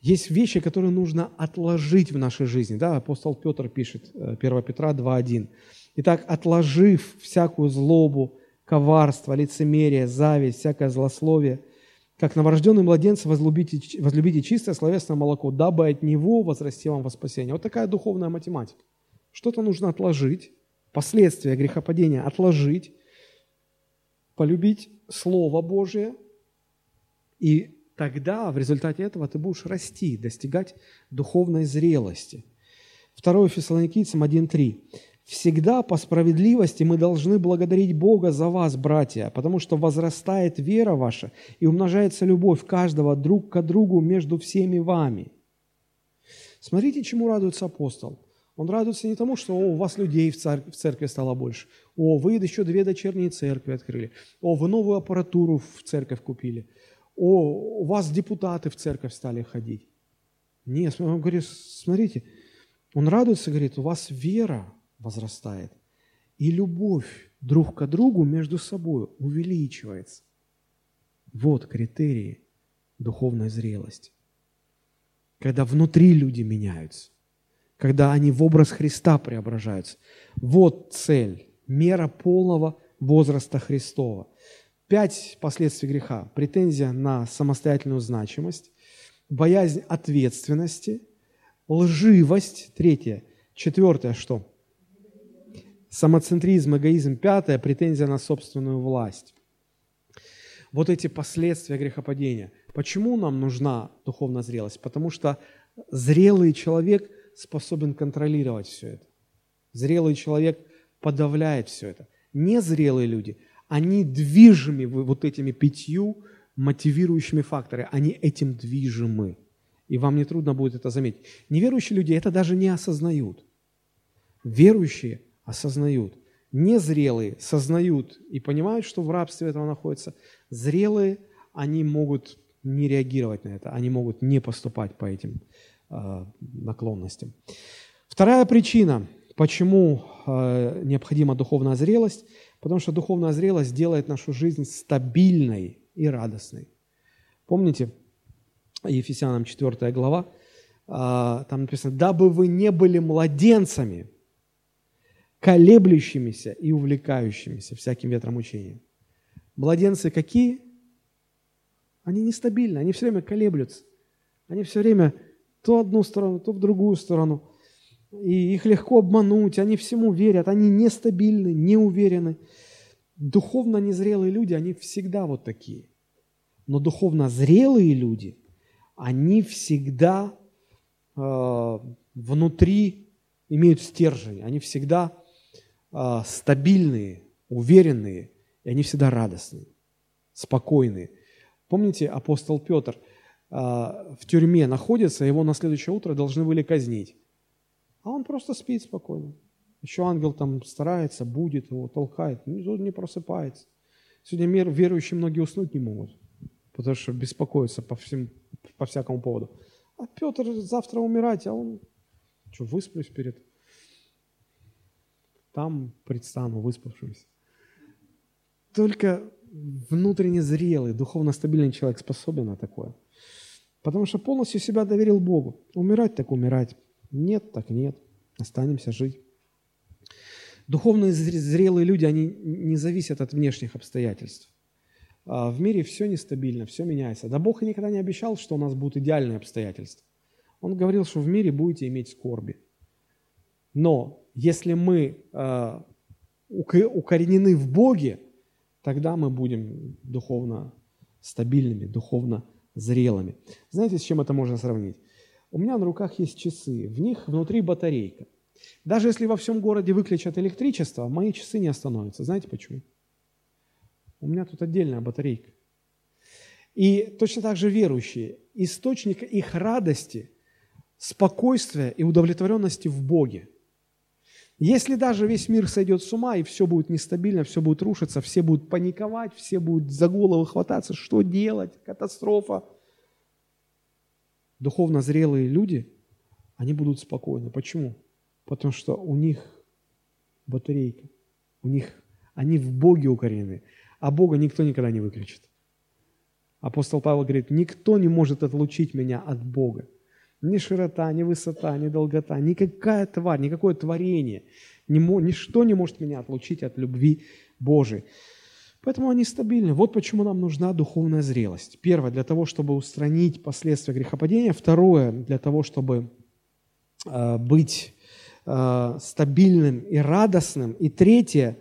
есть вещи, которые нужно отложить в нашей жизни. Да, апостол Петр пишет, 1 э, Петра 2.1. Итак, отложив всякую злобу, коварство, лицемерие, зависть, всякое злословие, как новорожденный младенец возлюбите, возлюбите чистое словесное молоко, дабы от него возрасти вам во спасение. Вот такая духовная математика. Что-то нужно отложить, последствия грехопадения отложить, полюбить Слово Божие – И тогда в результате этого ты будешь расти, достигать духовной зрелости. 2 Фессалоникийцам 1.3. «Всегда по справедливости мы должны благодарить Бога за вас, братья, потому что возрастает вера ваша и умножается любовь каждого друг к другу между всеми вами». Смотрите, чему радуется апостол. Он радуется не тому, что о, у вас людей в, церкви, в церкви стало больше. О, вы еще две дочерние церкви открыли. О, вы новую аппаратуру в церковь купили. О, у вас депутаты в церковь стали ходить. Нет, он говорит, смотрите, он радуется, говорит, у вас вера возрастает, и любовь друг к другу между собой увеличивается. Вот критерии духовной зрелости. Когда внутри люди меняются, когда они в образ Христа преображаются. Вот цель, мера полного возраста Христова. Пять последствий греха. Претензия на самостоятельную значимость, боязнь ответственности, лживость. Третье. Четвертое что? Самоцентризм, эгоизм. Пятое. Претензия на собственную власть. Вот эти последствия грехопадения. Почему нам нужна духовная зрелость? Потому что зрелый человек способен контролировать все это. Зрелый человек подавляет все это. Незрелые люди – они движимы вот этими пятью мотивирующими факторами, они этим движимы. И вам не трудно будет это заметить. Неверующие люди это даже не осознают. Верующие осознают. Незрелые сознают и понимают, что в рабстве этого находится. Зрелые, они могут не реагировать на это, они могут не поступать по этим э, наклонностям. Вторая причина, почему э, необходима духовная зрелость – Потому что духовная зрелость делает нашу жизнь стабильной и радостной. Помните, Ефесянам 4 глава, а, там написано, «Дабы вы не были младенцами, колеблющимися и увлекающимися всяким ветром учения». Младенцы какие? Они нестабильны, они все время колеблются. Они все время то одну сторону, то в другую сторону – и их легко обмануть, они всему верят, они нестабильны, не уверены. Духовно незрелые люди, они всегда вот такие. Но духовно зрелые люди, они всегда э, внутри имеют стержень, они всегда э, стабильные, уверенные, и они всегда радостные, спокойные. Помните, апостол Петр э, в тюрьме находится, его на следующее утро должны были казнить. А он просто спит спокойно. Еще ангел там старается, будет его, толкает, ну, он не просыпается. Сегодня верующие многие уснуть не могут, потому что беспокоятся по, всем, по всякому поводу. А Петр завтра умирать, а он, что, высплюсь перед... Там предстану выспавшимся. Только внутренне зрелый, духовно стабильный человек способен на такое. Потому что полностью себя доверил Богу. Умирать так умирать. Нет, так нет. Останемся жить. Духовные зрелые люди, они не зависят от внешних обстоятельств. А в мире все нестабильно, все меняется. Да Бог и никогда не обещал, что у нас будут идеальные обстоятельства. Он говорил, что в мире будете иметь скорби. Но если мы э, укоренены в Боге, тогда мы будем духовно стабильными, духовно зрелыми. Знаете, с чем это можно сравнить? У меня на руках есть часы, в них внутри батарейка. Даже если во всем городе выключат электричество, мои часы не остановятся. Знаете почему? У меня тут отдельная батарейка. И точно так же верующие, источник их радости, спокойствия и удовлетворенности в Боге. Если даже весь мир сойдет с ума, и все будет нестабильно, все будет рушиться, все будут паниковать, все будут за голову хвататься, что делать, катастрофа – духовно зрелые люди, они будут спокойны. Почему? Потому что у них батарейка, у них, они в Боге укоренены, а Бога никто никогда не выключит. Апостол Павел говорит, никто не может отлучить меня от Бога. Ни широта, ни высота, ни долгота, никакая тварь, никакое творение, ничто не может меня отлучить от любви Божией. Поэтому они стабильны. Вот почему нам нужна духовная зрелость. Первое, для того, чтобы устранить последствия грехопадения. Второе, для того, чтобы э, быть э, стабильным и радостным. И третье,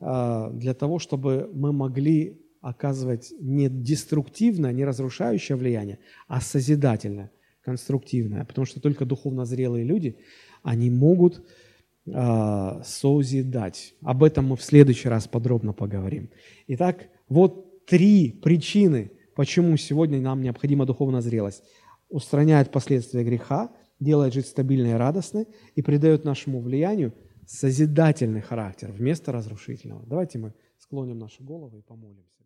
э, для того, чтобы мы могли оказывать не деструктивное, не разрушающее влияние, а созидательное, конструктивное. Потому что только духовно зрелые люди, они могут э, созидать. Об этом мы в следующий раз подробно поговорим. Итак, вот три причины, почему сегодня нам необходима духовная зрелость. Устраняет последствия греха, делает жить стабильно и радостно и придает нашему влиянию созидательный характер вместо разрушительного. Давайте мы склоним наши головы и помолимся.